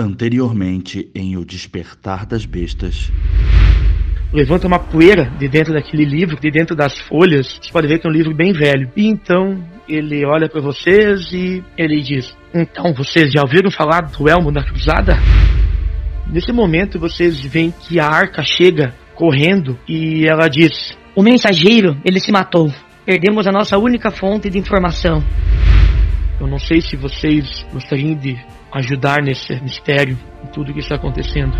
Anteriormente em O Despertar das Bestas. Levanta uma poeira de dentro daquele livro, de dentro das folhas. Você pode ver que é um livro bem velho. E então ele olha para vocês e ele diz: Então, vocês já ouviram falar do Elmo da Cruzada? Nesse momento vocês veem que a arca chega correndo e ela diz: O mensageiro, ele se matou. Perdemos a nossa única fonte de informação. Eu não sei se vocês gostariam de ajudar nesse mistério, em tudo que está acontecendo.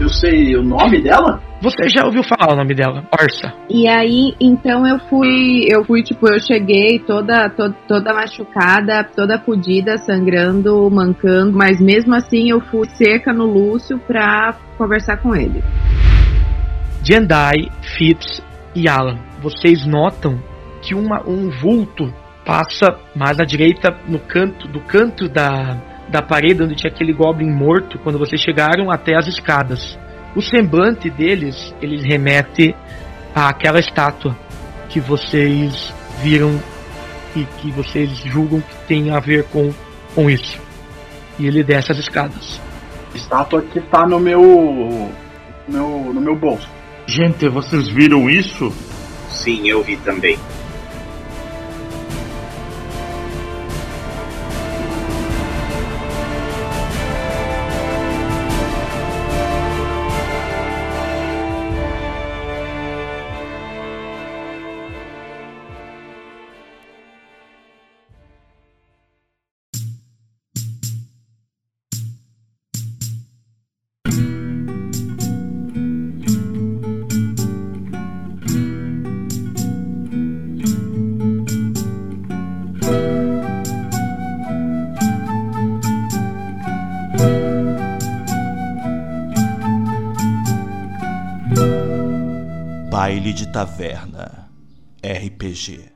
Eu sei o nome dela? Você já ouviu falar o nome dela, Orsa? E aí, então eu fui, eu fui tipo, eu cheguei toda, toda, toda machucada, toda fodida, sangrando, mancando, mas mesmo assim eu fui cerca no Lúcio pra conversar com ele. Jendai, Fitz e Alan, vocês notam que uma, um vulto passa mais à direita no canto do canto da, da parede onde tinha aquele goblin morto quando vocês chegaram até as escadas. O semblante deles, eles remete àquela estátua que vocês viram e que vocês julgam que tem a ver com, com isso. E ele desce as escadas. Estátua que tá no meu. no, no meu bolso. Gente, vocês viram isso? Sim, eu vi também. RPG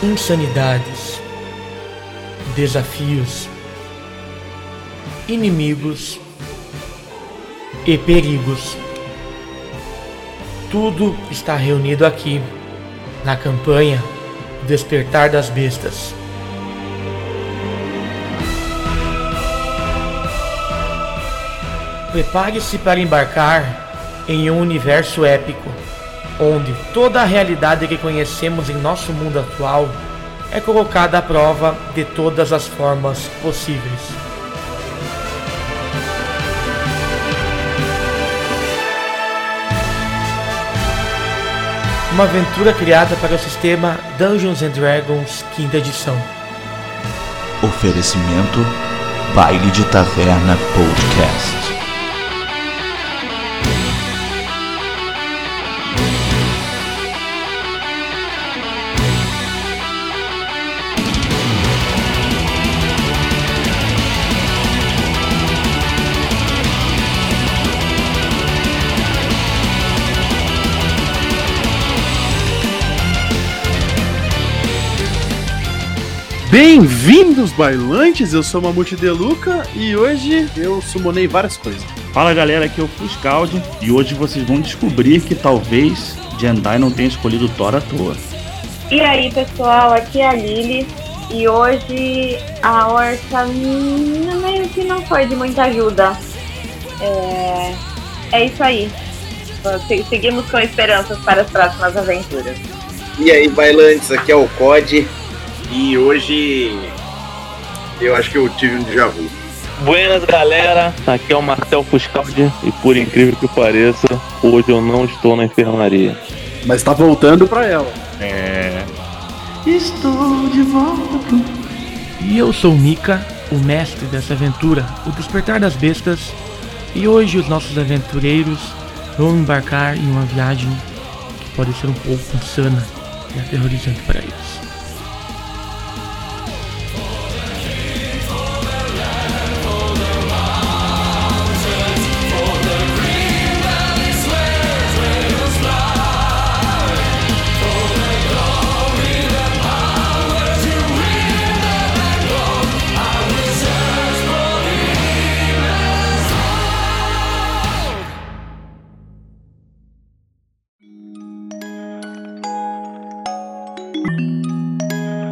Insanidades, desafios, inimigos e perigos. Tudo está reunido aqui na campanha Despertar das Bestas. Prepare-se para embarcar em um universo épico, onde toda a realidade que conhecemos em nosso mundo atual é colocada à prova de todas as formas possíveis. Uma aventura criada para o sistema Dungeons and Dragons quinta edição. Oferecimento Baile de Taverna Podcast. Bem-vindos, bailantes! Eu sou Mamute Deluca e hoje eu sumonei várias coisas. Fala galera, aqui é o Fuscaldi e hoje vocês vão descobrir que talvez Jendai não tenha escolhido Thor à toa. E aí pessoal, aqui é a Lily e hoje a Orca hum, meio que não foi de muita ajuda. É, é isso aí. Se- Seguimos com esperanças para as próximas aventuras. E aí, bailantes, aqui é o COD. E hoje eu acho que eu tive um déjà vu. Buenas galera, aqui é o Marcel Fuscaldi e por incrível que pareça, hoje eu não estou na enfermaria. Mas tá voltando pra ela. É. Estou de volta. E eu sou o Mika, o mestre dessa aventura, o Despertar das Bestas, e hoje os nossos aventureiros vão embarcar em uma viagem que pode ser um pouco insana e aterrorizante para eles.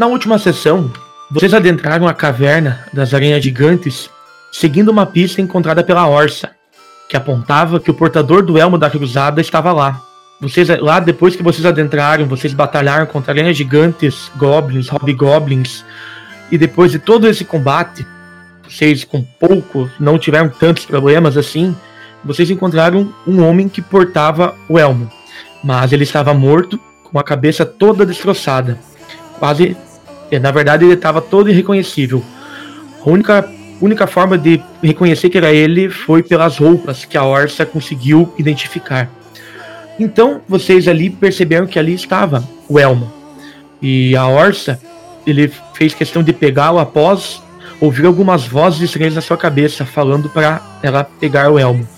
Na última sessão, vocês adentraram a caverna das aranhas gigantes, seguindo uma pista encontrada pela Orsa, que apontava que o portador do elmo da cruzada estava lá. Vocês lá depois que vocês adentraram, vocês batalharam contra aranhas gigantes, goblins, hobgoblins, e depois de todo esse combate, vocês com pouco não tiveram tantos problemas assim, vocês encontraram um homem que portava o elmo, mas ele estava morto, com a cabeça toda destroçada quase. Na verdade, ele estava todo irreconhecível. A única, única forma de reconhecer que era ele foi pelas roupas que a Orsa conseguiu identificar. Então, vocês ali perceberam que ali estava o Elmo. E a Orsa, ele fez questão de pegá-lo após ouvir algumas vozes estranhas na sua cabeça, falando para ela pegar o Elmo.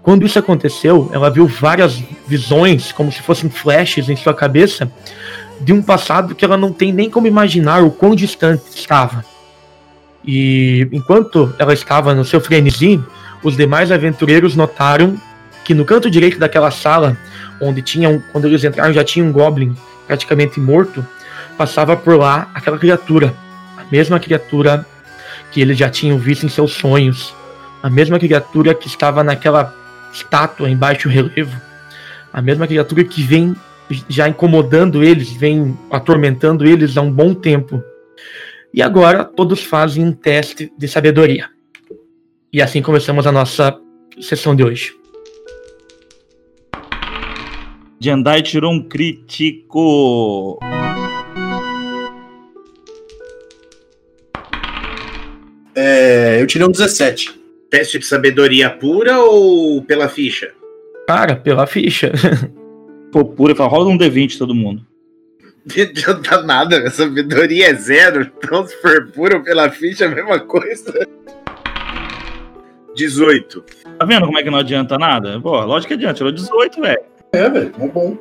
Quando isso aconteceu, ela viu várias visões, como se fossem flashes em sua cabeça, de um passado que ela não tem nem como imaginar o quão distante estava. E enquanto ela estava no seu frenesi, os demais aventureiros notaram que no canto direito daquela sala, onde tinham, quando eles entraram já tinha um goblin praticamente morto, passava por lá aquela criatura, a mesma criatura que eles já tinham visto em seus sonhos, a mesma criatura que estava naquela estátua em baixo relevo, a mesma criatura que vem já incomodando eles, vem atormentando eles há um bom tempo. E agora todos fazem um teste de sabedoria. E assim começamos a nossa sessão de hoje. Jandai tirou um crítico. É, eu tirei um 17. Teste de sabedoria pura ou pela ficha? Cara, pela ficha. for pura, fala, rola um D20 todo mundo. Não adianta nada, a sabedoria é zero, então se for pura pela ficha é a mesma coisa. 18. Tá vendo como é que não adianta nada? Pô, lógico que adianta, tirou 18, velho. É, velho, é bom.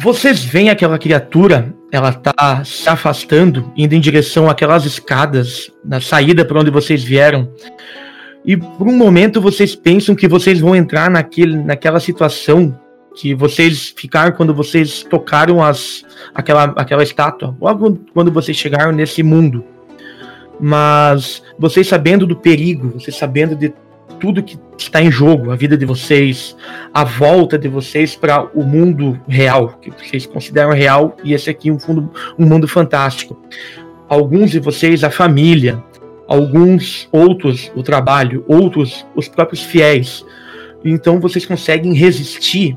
Vocês veem aquela criatura, ela tá se afastando, indo em direção àquelas escadas, na saída para onde vocês vieram. E por um momento vocês pensam que vocês vão entrar naquele, naquela situação que vocês ficaram quando vocês tocaram as, aquela, aquela estátua, logo quando vocês chegaram nesse mundo. Mas vocês sabendo do perigo, vocês sabendo de tudo que está em jogo, a vida de vocês, a volta de vocês para o mundo real, que vocês consideram real, e esse aqui um, fundo, um mundo fantástico. Alguns de vocês, a família, alguns outros o trabalho, outros os próprios fiéis. Então vocês conseguem resistir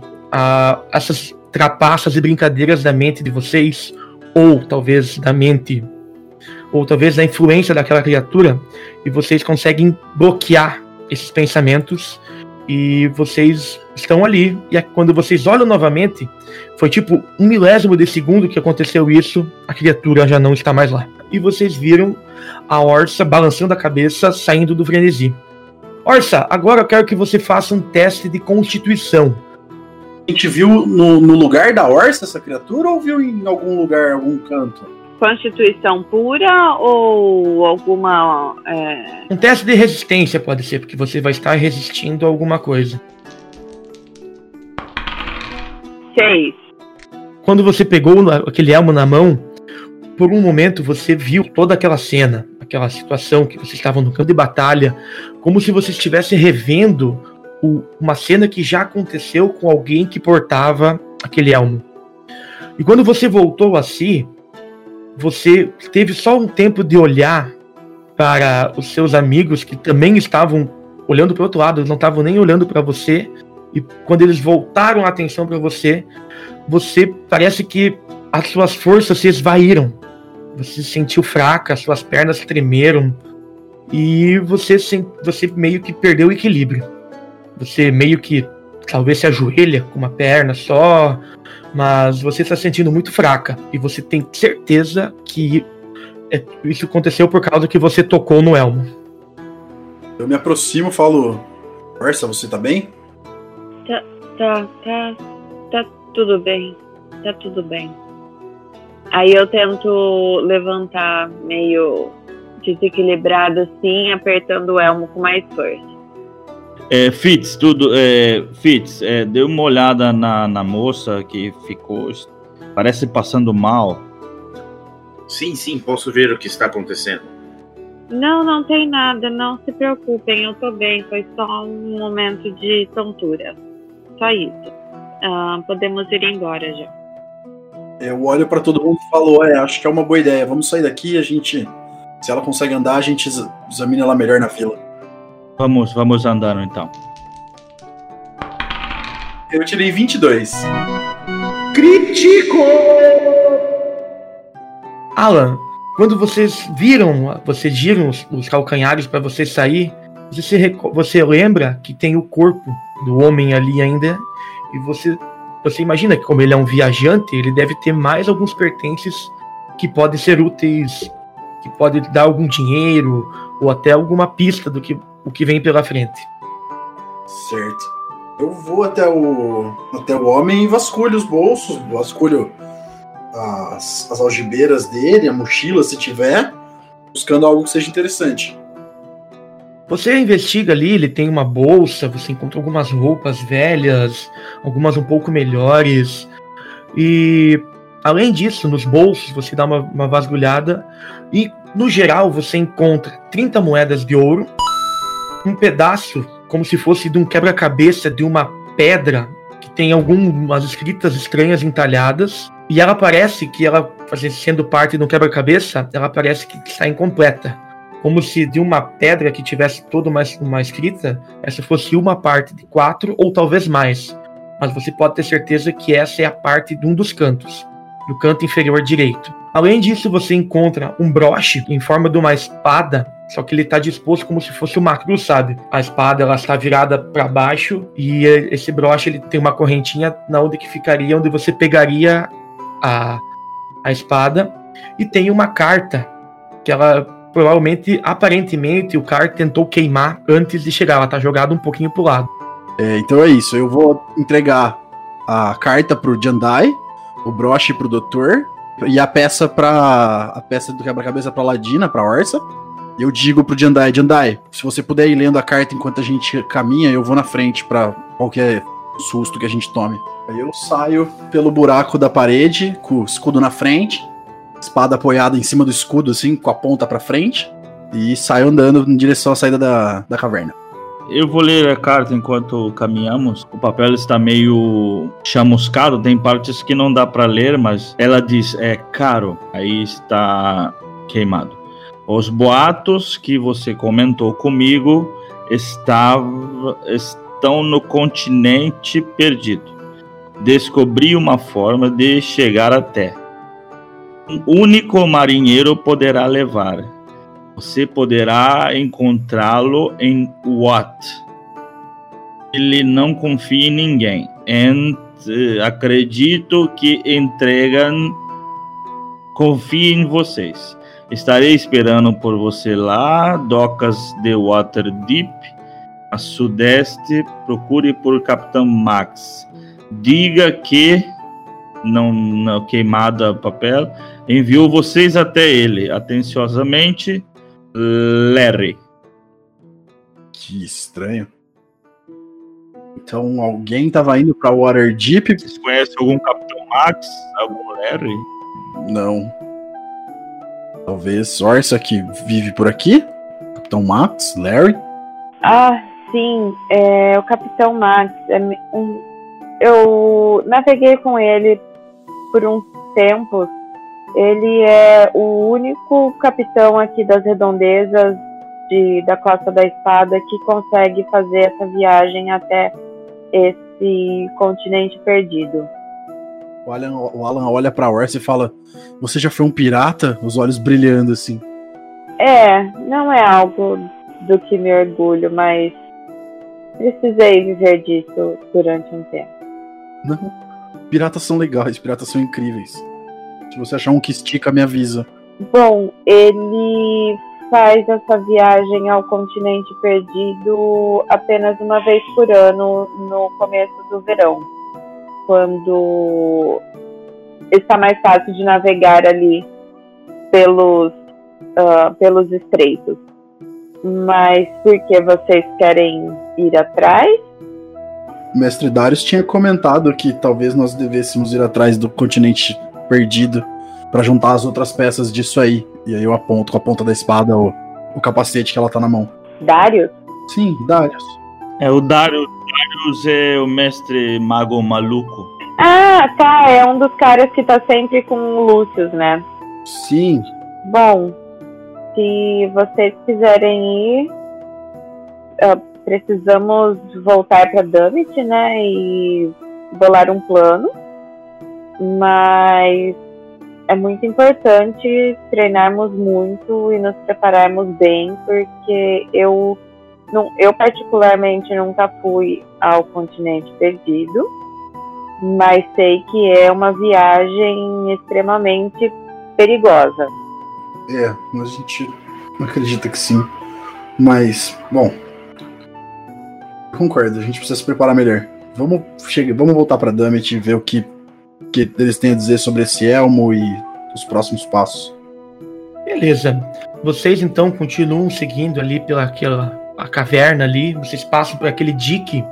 essas trapaças e brincadeiras da mente de vocês, ou talvez da mente, ou talvez da influência daquela criatura, e vocês conseguem bloquear esses pensamentos e vocês estão ali. E é quando vocês olham novamente, foi tipo um milésimo de segundo que aconteceu isso, a criatura já não está mais lá. E vocês viram a Orsa balançando a cabeça, saindo do frenesi. Orsa, agora eu quero que você faça um teste de constituição gente viu no, no lugar da Orsa essa criatura ou viu em algum lugar, algum canto? Constituição pura ou alguma. É... Um teste de resistência pode ser, porque você vai estar resistindo a alguma coisa. Seis. Quando você pegou aquele elmo na mão, por um momento você viu toda aquela cena, aquela situação que vocês estavam no campo de batalha, como se você estivesse revendo o, uma cena que já aconteceu com alguém que portava aquele elmo. E quando você voltou a si, você teve só um tempo de olhar para os seus amigos que também estavam olhando para o outro lado, não estavam nem olhando para você. E quando eles voltaram a atenção para você, você parece que as suas forças se esvaíram. Você se sentiu fraca, suas pernas tremeram e você, você meio que perdeu o equilíbrio. Você meio que talvez se ajoelha com uma perna só, mas você está se sentindo muito fraca e você tem certeza que é- isso aconteceu por causa que você tocou no elmo. Eu me aproximo e falo: Orsa, você tá bem? Tá, tá, tá, tá tudo bem. Tá tudo bem. Aí eu tento levantar meio desequilibrado assim, apertando o elmo com mais força. É, Fitz, tudo. É, Fitz, é, dê uma olhada na, na moça que ficou. Parece passando mal. Sim, sim, posso ver o que está acontecendo. Não, não tem nada, não se preocupem, eu tô bem, foi só um momento de tontura. Só isso. Ah, podemos ir embora já. Eu olho pra todo mundo e falo: É, acho que é uma boa ideia. Vamos sair daqui. A gente, se ela consegue andar, a gente ex- examina ela melhor na fila. Vamos, vamos andando então. Eu tirei 22. Crítico! Alan, quando vocês viram, vocês giram os, os calcanhares para você sair, você, se você lembra que tem o corpo do homem ali ainda, e você, você imagina que como ele é um viajante, ele deve ter mais alguns pertences que podem ser úteis, que podem dar algum dinheiro, ou até alguma pista do que, o que vem pela frente. Certo. Eu vou até o até o homem e vasculho os bolsos, vasculho as, as algibeiras dele, a mochila, se tiver, buscando algo que seja interessante. Você investiga ali, ele tem uma bolsa, você encontra algumas roupas velhas, algumas um pouco melhores. E além disso, nos bolsos você dá uma, uma vasculhada e no geral você encontra 30 moedas de ouro, um pedaço como se fosse de um quebra-cabeça de uma pedra que tem algumas escritas estranhas entalhadas. E ela parece que ela, sendo parte de um quebra-cabeça, ela parece que está incompleta como se de uma pedra que tivesse toda uma, uma escrita, essa fosse uma parte de quatro ou talvez mais. Mas você pode ter certeza que essa é a parte de um dos cantos, do canto inferior direito. Além disso, você encontra um broche em forma de uma espada, só que ele está disposto como se fosse uma cruz, sabe? A espada ela está virada para baixo e esse broche ele tem uma correntinha na onde que ficaria onde você pegaria a, a espada e tem uma carta que ela provavelmente, aparentemente, o cara tentou queimar antes de chegar. Ela tá jogada um pouquinho pro lado. É, então é isso. Eu vou entregar a carta pro Jandai, o broche pro doutor e a peça para a peça do quebra-cabeça pra Ladina, pra Orsa. Eu digo pro Jandai, Jandai, se você puder ir lendo a carta enquanto a gente caminha, eu vou na frente pra qualquer susto que a gente tome. Aí eu saio pelo buraco da parede, com o escudo na frente, espada apoiada em cima do escudo, assim, com a ponta pra frente, e saio andando em direção à saída da, da caverna. Eu vou ler a carta enquanto caminhamos. O papel está meio chamuscado, tem partes que não dá para ler, mas ela diz é caro. Aí está queimado. Os boatos que você comentou comigo estava, estão no continente perdido. Descobri uma forma de chegar até. Um único marinheiro poderá levar. Você poderá encontrá-lo em Watt. Ele não confia em ninguém. Acredito que entregam. Confie em vocês. Estarei esperando por você lá, docas de Waterdeep, a sudeste. Procure por Capitão Max. Diga que não, não queimada papel enviou vocês até ele. Atenciosamente, Larry. Que estranho. Então alguém tava indo pra Waterdeep? Vocês conhecem algum Capitão Max? Algum Larry? Não. Talvez Orsa que vive por aqui? Capitão Max? Larry? Ah, sim, é, o Capitão Max. é um- eu naveguei com ele por uns tempos. Ele é o único capitão aqui das redondezas de, da Costa da Espada que consegue fazer essa viagem até esse continente perdido. O Alan, o Alan olha pra Orsa e fala: Você já foi um pirata? Os olhos brilhando assim. É, não é algo do que me orgulho, mas precisei viver disso durante um tempo. Não. Piratas são legais, piratas são incríveis. Se você achar um que estica, me avisa. Bom, ele faz essa viagem ao continente perdido apenas uma vez por ano no começo do verão, quando está mais fácil de navegar ali pelos, uh, pelos estreitos. Mas por que vocês querem ir atrás? O mestre Darius tinha comentado que talvez nós devêssemos ir atrás do continente perdido para juntar as outras peças disso aí. E aí eu aponto com a ponta da espada o, o capacete que ela tá na mão. Darius? Sim, Darius. É o Darius. Darius é o mestre mago maluco. Ah, tá. É um dos caras que tá sempre com o Lúcio, né? Sim. Bom, se vocês quiserem ir, uh, precisamos voltar para Dummit, né? E bolar um plano. Mas é muito importante treinarmos muito e nos prepararmos bem, porque eu, não, eu particularmente nunca fui ao continente perdido, mas sei que é uma viagem extremamente perigosa. É, a gente acredita que sim. Mas, bom. Concordo, a gente precisa se preparar melhor. Vamos, chegar, vamos voltar para Dummit e ver o que, que eles têm a dizer sobre esse elmo e os próximos passos. Beleza. Vocês então continuam seguindo ali pela aquela, a caverna ali. Vocês passam por aquele dique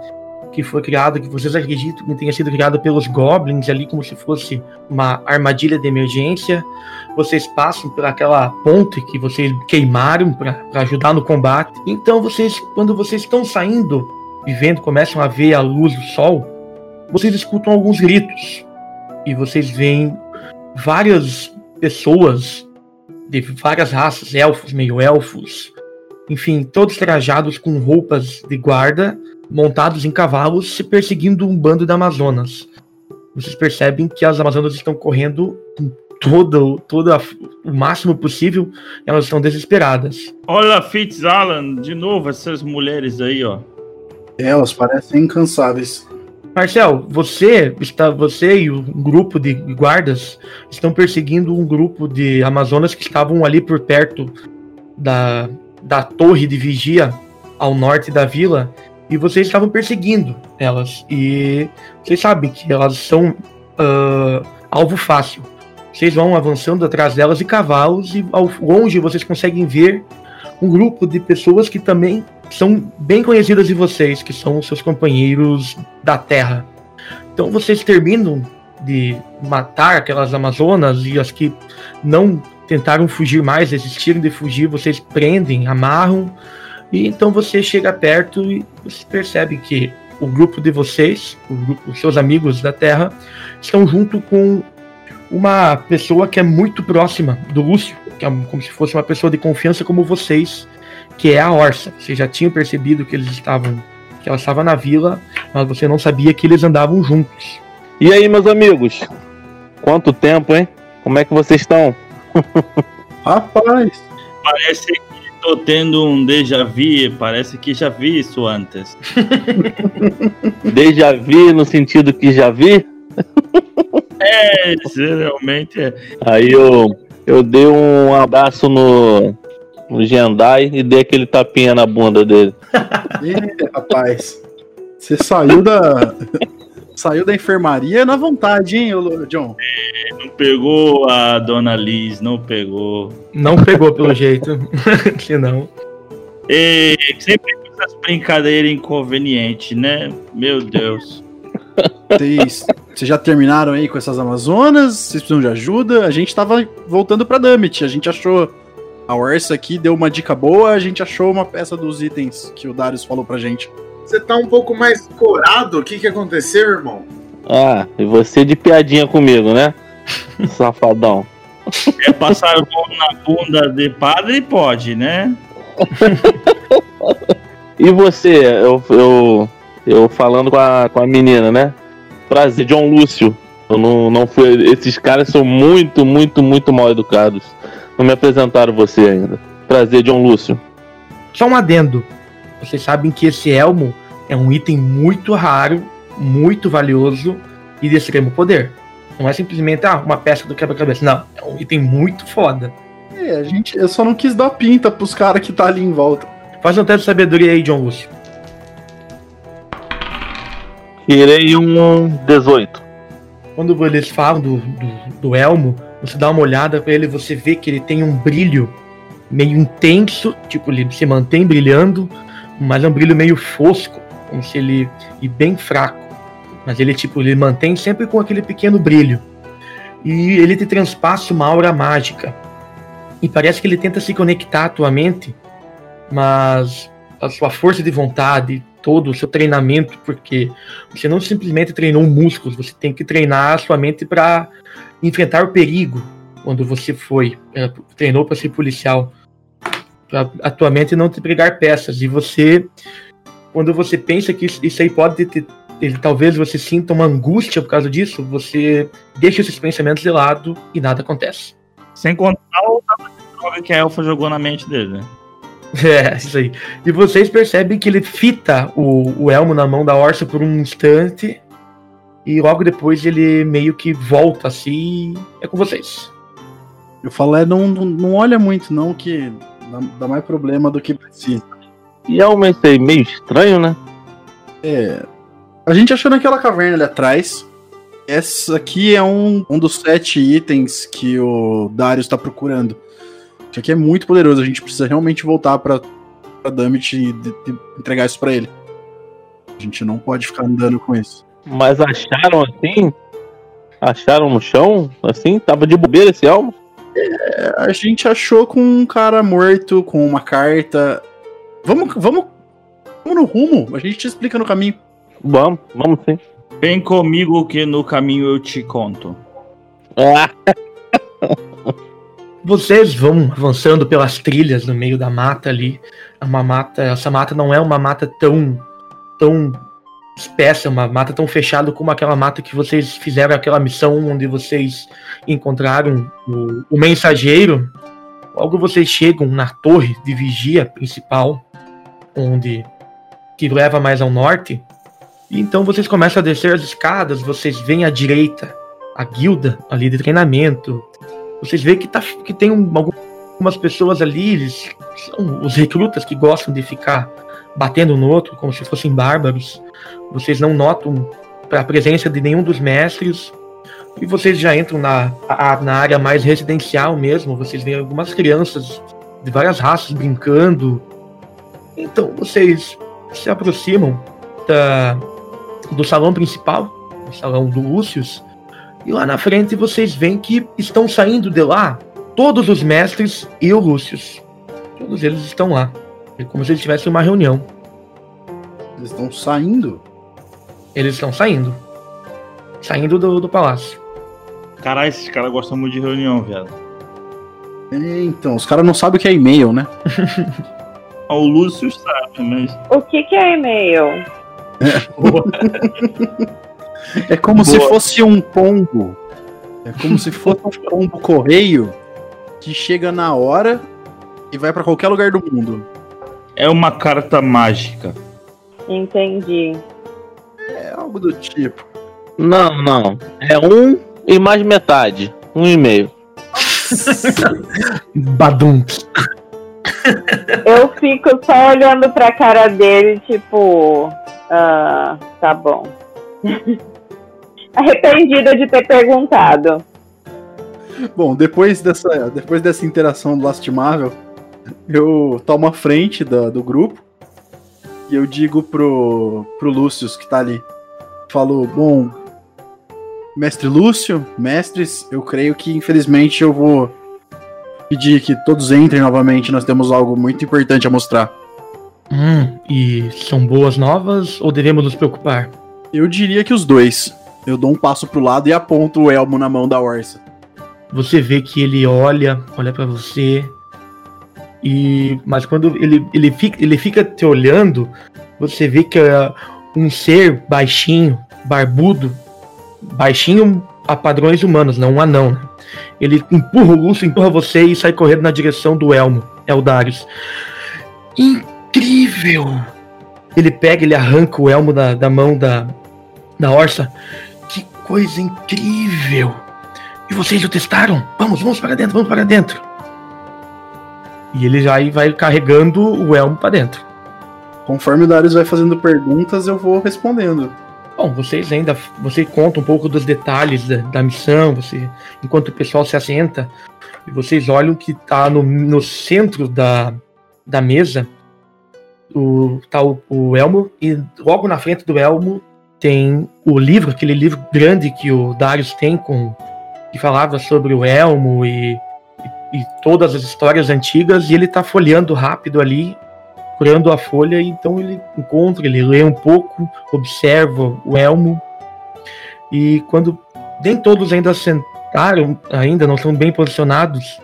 que foi criado, que vocês acreditam que tenha sido criado pelos goblins ali, como se fosse uma armadilha de emergência. Vocês passam por aquela ponte que vocês queimaram para ajudar no combate. Então vocês, quando vocês estão saindo e vendo, começam a ver a luz do sol, vocês escutam alguns gritos e vocês veem várias pessoas de várias raças, elfos, meio-elfos, enfim, todos trajados com roupas de guarda, montados em cavalos, se perseguindo um bando de Amazonas. Vocês percebem que as Amazonas estão correndo com todo, todo a, o máximo possível, elas estão desesperadas. Olha, Fitzalan, de novo, essas mulheres aí, ó. Elas parecem incansáveis. Marcel, você está, você e um grupo de guardas estão perseguindo um grupo de amazonas que estavam ali por perto da, da torre de vigia ao norte da vila e vocês estavam perseguindo elas e vocês sabem que elas são uh, alvo fácil. Vocês vão avançando atrás delas de cavalos e ao longe vocês conseguem ver um grupo de pessoas que também são bem conhecidas de vocês, que são seus companheiros da Terra. Então vocês terminam de matar aquelas Amazonas e as que não tentaram fugir mais, desistiram de fugir, vocês prendem, amarram, e então você chega perto e você percebe que o grupo de vocês, grupo, os seus amigos da Terra, estão junto com uma pessoa que é muito próxima do Lúcio, que é como se fosse uma pessoa de confiança como vocês, que é a Orsa. Você já tinha percebido que eles estavam, que ela estava na vila, mas você não sabia que eles andavam juntos. E aí, meus amigos? Quanto tempo, hein? Como é que vocês estão? Rapaz, Parece que tô tendo um déjà vu, parece que já vi isso antes. Déjà vu no sentido que já vi? É, realmente é. Aí eu, eu dei um abraço no, no Gendai e dei aquele tapinha na bunda dele. Ih, rapaz. Você saiu da. Saiu da enfermaria na vontade, hein, John? Não pegou a dona Liz, não pegou. Não pegou pelo jeito, que não. E sempre com essas brincadeiras inconvenientes, né? Meu Deus. Vocês, vocês já terminaram aí com essas Amazonas? Vocês precisam de ajuda? A gente tava voltando pra Dummit. A gente achou. A Orsa aqui deu uma dica boa. A gente achou uma peça dos itens que o Darius falou pra gente. Você tá um pouco mais corado? O que que aconteceu, irmão? Ah, e você de piadinha comigo, né? Safadão. É passar o mão na bunda de padre, pode, né? E você, eu, eu, eu falando com a, com a menina, né? Prazer, John Lúcio. Eu não, não fui. Esses caras são muito, muito, muito mal educados. Não me apresentaram você ainda. Prazer, John Lúcio. Só um adendo. Vocês sabem que esse elmo É um item muito raro, muito valioso e de extremo poder. Não é simplesmente ah, uma peça do quebra-cabeça. Não, é um item muito foda. É, a gente, eu só não quis dar pinta pros caras que tá ali em volta. Faz um teste de sabedoria aí, John Lúcio. Tirei um 18. Quando eles falam do, do, do elmo, você dá uma olhada pra ele, você vê que ele tem um brilho meio intenso, tipo, ele se mantém brilhando, mas é um brilho meio fosco, como se ele. e bem fraco. Mas ele, tipo, ele mantém sempre com aquele pequeno brilho. E ele te transpassa uma aura mágica. E parece que ele tenta se conectar à tua mente, mas a sua força de vontade, todo o seu treinamento, porque você não simplesmente treinou músculos, você tem que treinar a sua mente para enfrentar o perigo quando você foi, é, treinou para ser policial, a tua mente não te pregar peças. E você, quando você pensa que isso, isso aí pode ter, ele, talvez você sinta uma angústia por causa disso, você deixa esses pensamentos de lado e nada acontece. Sem contar o droga que a Elfa jogou na mente dele, né? É, isso aí. E vocês percebem que ele fita o, o elmo na mão da Orsa por um instante. E logo depois ele meio que volta assim. É com vocês. Eu falo, é, não, não, não olha muito, não, que dá, dá mais problema do que precisa. E esse aí meio estranho, né? É. A gente achou naquela caverna ali atrás. Essa aqui é um, um dos sete itens que o Darius está procurando. Isso aqui é muito poderoso. A gente precisa realmente voltar pra, pra Damit e de- de entregar isso pra ele. A gente não pode ficar andando com isso. Mas acharam assim? Acharam no chão? Assim? Tava de bobeira esse elmo? É, a gente achou com um cara morto, com uma carta. Vamos, vamos, vamos no rumo. A gente te explica no caminho. Vamos, vamos sim. Vem comigo que no caminho eu te conto. Ah, Vocês vão avançando pelas trilhas no meio da mata ali. É uma mata, essa mata não é uma mata tão tão espessa, uma mata tão fechada como aquela mata que vocês fizeram aquela missão onde vocês encontraram o, o mensageiro. Logo vocês chegam na torre de vigia principal, onde que leva mais ao norte. E então vocês começam a descer as escadas, vocês veem à direita a guilda ali de treinamento, vocês veem que, tá, que tem um- algumas pessoas ali, eles são os recrutas que gostam de ficar batendo no outro, como se fossem bárbaros. Vocês não notam a presença de nenhum dos mestres. E vocês já entram na, a- na área mais residencial mesmo. Vocês veem algumas crianças de várias raças brincando. Então vocês se aproximam da, do salão principal, o salão do Lúcius. E lá na frente vocês veem que estão saindo de lá todos os mestres e o Lúcius. Todos eles estão lá. É como se eles tivessem uma reunião. Eles estão saindo. Eles estão saindo. Saindo do, do palácio. Caralho, esses caras gostam muito de reunião, viado. É, então, os caras não sabem o que é e-mail, né? O Lúcio sabe, mas. O que, que é e-mail? É como se Boa. fosse um pombo. É como se fosse um pombo correio que chega na hora e vai pra qualquer lugar do mundo. É uma carta mágica. Entendi. É algo do tipo. não, não. É um e mais metade. Um e meio. Badum. Eu fico só olhando pra cara dele, tipo. Ah, tá bom. Arrependida de ter perguntado. Bom, depois dessa, depois dessa interação lastimável, eu tomo a frente da- do grupo e eu digo pro, pro Lúcio que tá ali. Falo, bom, mestre Lúcio, mestres, eu creio que infelizmente eu vou pedir que todos entrem novamente, nós temos algo muito importante a mostrar. Hum, e são boas novas ou devemos nos preocupar? Eu diria que os dois. Eu dou um passo pro lado e aponto o elmo na mão da Orsa. Você vê que ele olha, olha pra você. E mas quando ele, ele, fica, ele fica te olhando, você vê que é um ser baixinho, barbudo, baixinho a padrões humanos, não um anão. né? Ele empurra o Lúcio, empurra você e sai correndo na direção do Elmo, Eldarius. Incrível! Ele pega, ele arranca o elmo da, da mão da, da Orsa. Que coisa incrível! E vocês o testaram? Vamos, vamos para dentro, vamos para dentro. E ele já vai carregando o elmo para dentro. Conforme o Darius vai fazendo perguntas, eu vou respondendo. Bom, vocês ainda você conta um pouco dos detalhes da, da missão, você enquanto o pessoal se assenta, e vocês olham que tá no, no centro da, da mesa o, tá o, o elmo e logo na frente do elmo tem o livro, aquele livro grande que o Darius tem com que falava sobre o elmo e, e, e todas as histórias antigas e ele tá folheando rápido ali procurando a folha, então ele encontra, ele lê um pouco, observa o elmo, e quando nem todos ainda sentaram, ainda não são bem posicionados,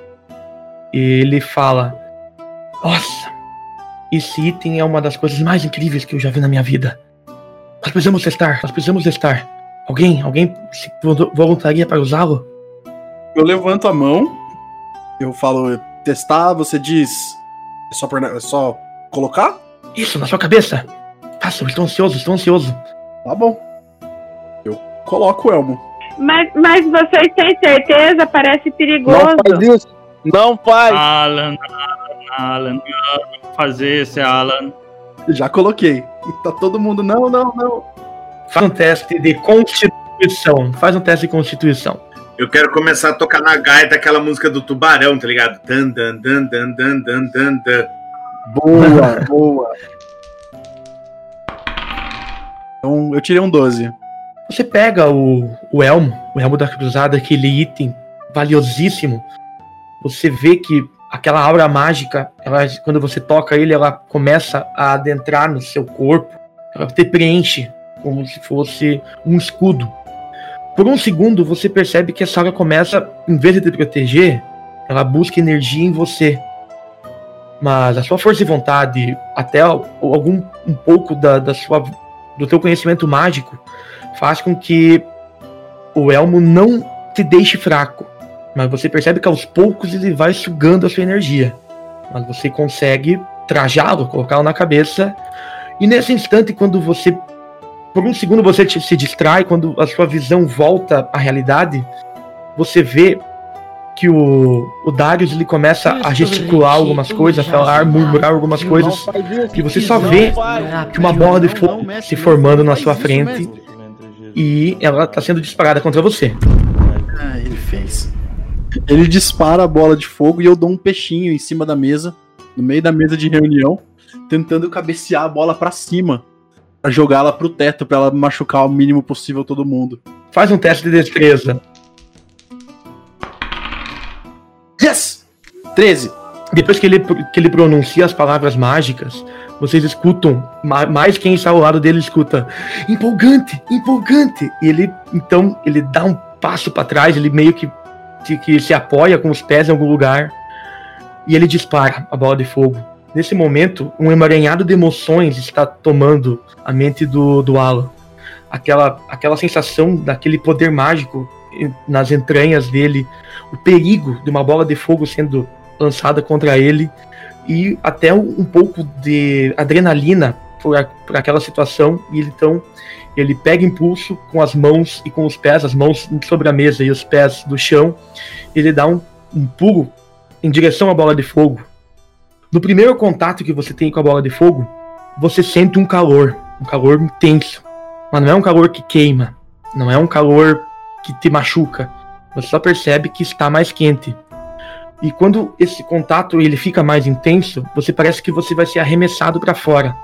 ele fala: Nossa, esse item é uma das coisas mais incríveis que eu já vi na minha vida. Nós precisamos testar, nós precisamos testar. Alguém, alguém se voluntaria para usá-lo? Eu levanto a mão, eu falo testar, você diz é só, é só colocar? Isso, na sua cabeça. Faça, eu estou ansioso, estou ansioso. Tá bom. Eu coloco o elmo. Mas, mas vocês têm certeza? Parece perigoso. Não faz isso. Não faz. Alan, Alan, Alan, não fazer esse Alan. Já coloquei. Tá todo mundo, não, não, não. Faz um teste de constituição. Faz um teste de constituição. Eu quero começar a tocar na gaita aquela música do tubarão, tá ligado? Dan, dan, dan, dan, dan, dan, dan, dan. Boa, boa. Então eu tirei um 12. Você pega o, o elmo, o elmo da cruzada, aquele item valiosíssimo. Você vê que aquela aura mágica, ela, quando você toca ele, ela começa a adentrar no seu corpo. Ela te preenche como se fosse um escudo. Por um segundo, você percebe que essa aura começa, em vez de te proteger, ela busca energia em você mas a sua força de vontade, até algum um pouco da, da sua, do teu conhecimento mágico, faz com que o elmo não te deixe fraco. Mas você percebe que aos poucos ele vai sugando a sua energia. Mas você consegue trajá-lo, colocá-lo na cabeça. E nesse instante, quando você. Por um segundo você te, se distrai, quando a sua visão volta à realidade, você vê que o, o Darius ele começa a gesticular algumas coisas, a falar, murmurar algumas coisas, que você só vê que uma bola de fogo se formando na sua frente e ela está sendo disparada contra você. Ah, ele fez. Ele dispara a bola de fogo e eu dou um peixinho em cima da mesa, no meio da mesa de reunião, tentando cabecear a bola para cima, jogá-la pro teto, para ela machucar o mínimo possível todo mundo. Faz um teste de destreza. Yes! 13. Depois que ele, que ele pronuncia as palavras mágicas, vocês escutam, mais quem está ao lado dele escuta, empolgante, empolgante. E ele, então, ele dá um passo para trás, ele meio que, que, que se apoia com os pés em algum lugar e ele dispara a bola de fogo. Nesse momento, um emaranhado de emoções está tomando a mente do, do Alan. Aquela, aquela sensação daquele poder mágico nas entranhas dele, o perigo de uma bola de fogo sendo lançada contra ele e até um, pouco de adrenalina por, a, por aquela situação. E então ele pega impulso com as mãos e com os pés, as mãos sobre a mesa e os pés do chão. Ele dá um, um pulo em direção à bola de fogo. No primeiro contato que você tem com a bola de fogo, você sente um calor, um calor intenso. Mas não é um calor que queima, não é um calor que te machuca. Você só percebe que está mais quente. E quando esse contato ele fica mais intenso, você parece que você vai ser arremessado para fora.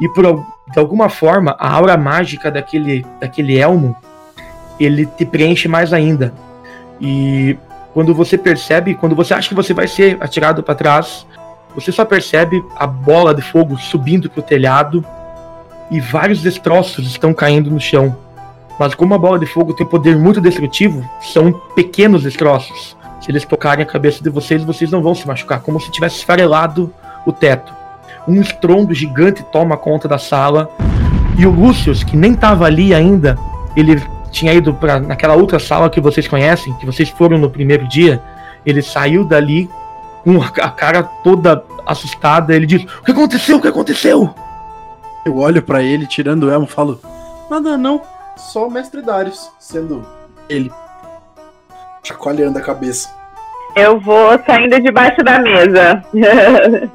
E por de alguma forma, a aura mágica daquele daquele elmo, ele te preenche mais ainda. E quando você percebe, quando você acha que você vai ser atirado para trás, você só percebe a bola de fogo subindo pro telhado e vários destroços estão caindo no chão. Mas como a bola de fogo tem um poder muito destrutivo, são pequenos destroços. Se eles tocarem a cabeça de vocês, vocês não vão se machucar, como se tivesse esfarelado o teto. Um estrondo gigante toma conta da sala e o Lucius, que nem estava ali ainda, ele tinha ido para naquela outra sala que vocês conhecem, que vocês foram no primeiro dia. Ele saiu dali com a cara toda assustada. Ele diz: O que aconteceu? O que aconteceu? Eu olho pra ele, tirando o elmo, falo: Nada não, só o mestre Darius, sendo ele. Chacoalhando a cabeça. Eu vou saindo debaixo da mesa.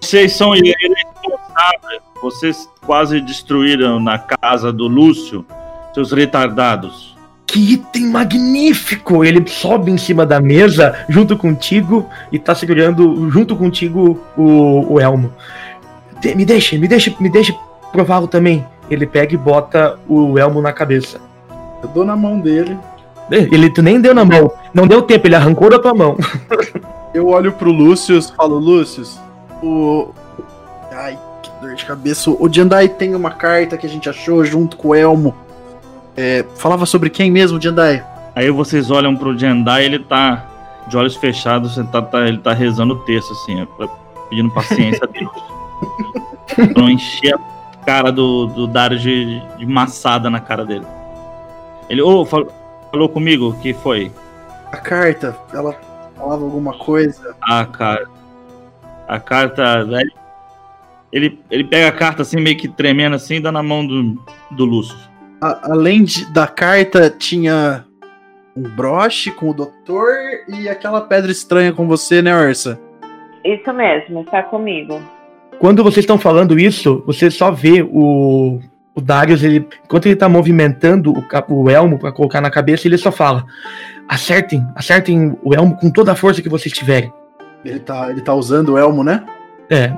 Vocês são irresponsáveis. Vocês quase destruíram na casa do Lúcio, seus retardados. Que item magnífico! Ele sobe em cima da mesa junto contigo e tá segurando junto contigo o, o elmo. De- me deixe, me deixe, me deixe prová-lo também. Ele pega e bota o elmo na cabeça. Eu dou na mão dele. Ele tu nem deu na mão, não deu tempo, ele arrancou da tua mão. Eu olho pro Lúcio falo, Lúcio, o. Ai, que dor de cabeça. O Jandai tem uma carta que a gente achou junto com o Elmo. É, falava sobre quem mesmo, Jandai? Aí vocês olham pro Jendai, ele tá de olhos fechados, sentado, tá- ele tá rezando o texto, assim, ó, pedindo paciência a Deus. pra não encher a cara do, do Darius de, de maçada na cara dele. Ele, ô, fal- falou comigo, o que foi? A carta, ela falava alguma coisa. A cara. A carta. Ele, ele, ele pega a carta assim, meio que tremendo assim, e dá na mão do, do Lúcio. A- além de- da carta, tinha um broche com o doutor e aquela pedra estranha com você, né, Orsa? Isso mesmo, tá comigo. Quando vocês estão falando isso, você só vê o, o Darius, ele, enquanto ele tá movimentando o, o elmo pra colocar na cabeça, ele só fala: acertem, acertem o elmo com toda a força que vocês tiverem. Ele tá, ele tá usando o elmo, né? É,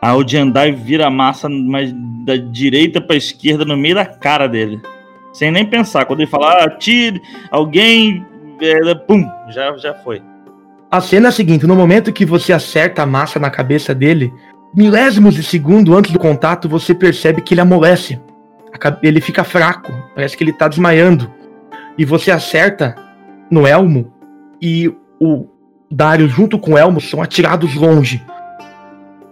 Aí o Jendai vira a massa mas da direita pra esquerda no meio da cara dele. Sem nem pensar. Quando ele fala, ah, tire, alguém. é, pum, já, já foi. A cena é a seguinte: no momento que você acerta a massa na cabeça dele, milésimos de segundo antes do contato, você percebe que ele amolece. Ele fica fraco, parece que ele tá desmaiando. E você acerta no elmo e o Darius junto com o elmo são atirados longe.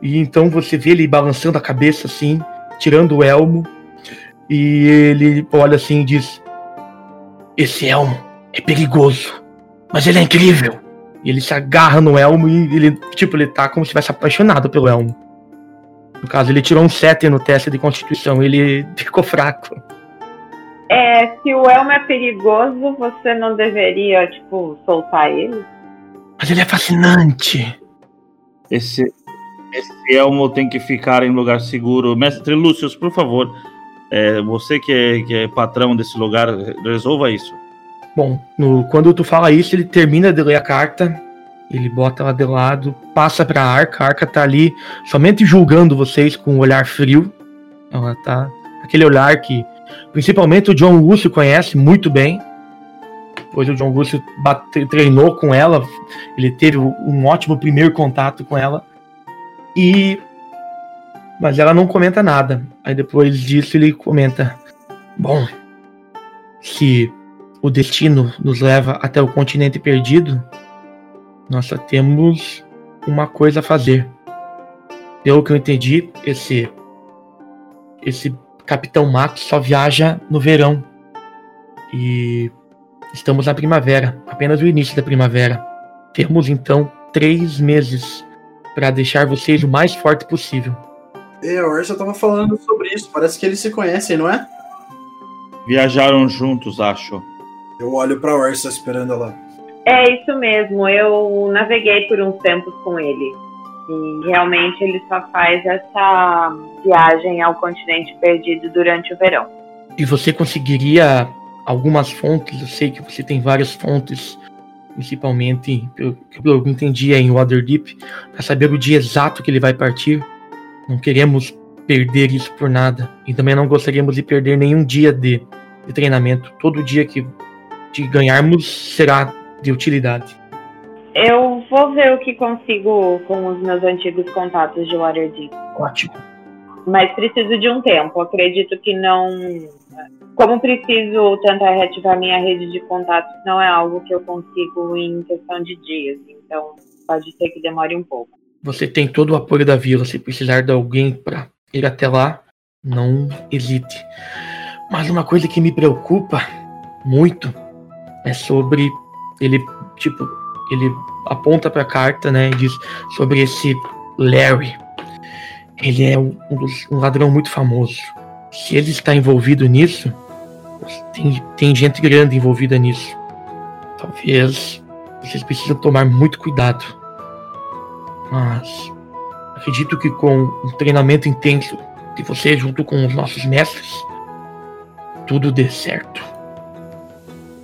E então você vê ele balançando a cabeça assim, tirando o elmo, e ele olha assim e diz: Esse elmo é perigoso, mas ele é incrível. E ele se agarra no elmo e ele, tipo, ele tá como se estivesse apaixonado pelo elmo. No caso, ele tirou um 7 no teste de constituição, ele ficou fraco. É, se o elmo é perigoso, você não deveria, tipo, soltar ele? Mas ele é fascinante. Esse, esse elmo tem que ficar em lugar seguro. Mestre Lúcio, por favor, é, você que é, que é patrão desse lugar, resolva isso. Bom, no- quando tu fala isso, ele termina de ler a carta, ele bota ela de lado, passa pra arca, a arca tá ali somente julgando vocês com um olhar frio. Ela tá. Aquele olhar que principalmente o John Lúcio conhece muito bem. Pois o John Lúcio treinou com ela, ele teve um ótimo primeiro contato com ela. E. Mas ela não comenta nada. Aí depois disso ele comenta: Bom, se o destino nos leva até o continente perdido, nós só temos uma coisa a fazer. Pelo que eu entendi, esse esse Capitão Max só viaja no verão. E estamos na primavera, apenas o início da primavera. Temos então três meses para deixar vocês o mais forte possível. É, a Orsa tava falando sobre isso. Parece que eles se conhecem, não é? Viajaram juntos, acho. Eu olho pra Orsa esperando ela. É isso mesmo, eu naveguei por uns tempos com ele. E realmente ele só faz essa viagem ao continente perdido durante o verão. E você conseguiria algumas fontes, eu sei que você tem várias fontes, principalmente, pelo que eu entendi, é em Waterdeep, para saber o dia exato que ele vai partir. Não queremos perder isso por nada. E também não gostaríamos de perder nenhum dia de, de treinamento. Todo dia que ganharmos será de utilidade. Eu vou ver o que consigo com os meus antigos contatos de Waterdeep. Ótimo. Mas preciso de um tempo. Acredito que não. Como preciso tentar reativar minha rede de contatos, não é algo que eu consigo em questão de dias. Então pode ser que demore um pouco. Você tem todo o apoio da vila. Se precisar de alguém para ir até lá, não hesite. Mas uma coisa que me preocupa muito é sobre ele, tipo, ele aponta para a carta, né, e diz sobre esse Larry. Ele é um, um ladrão muito famoso. Se ele está envolvido nisso, tem, tem gente grande envolvida nisso. Talvez vocês precisam tomar muito cuidado. Mas acredito que com um treinamento intenso de você junto com os nossos mestres, tudo dê certo.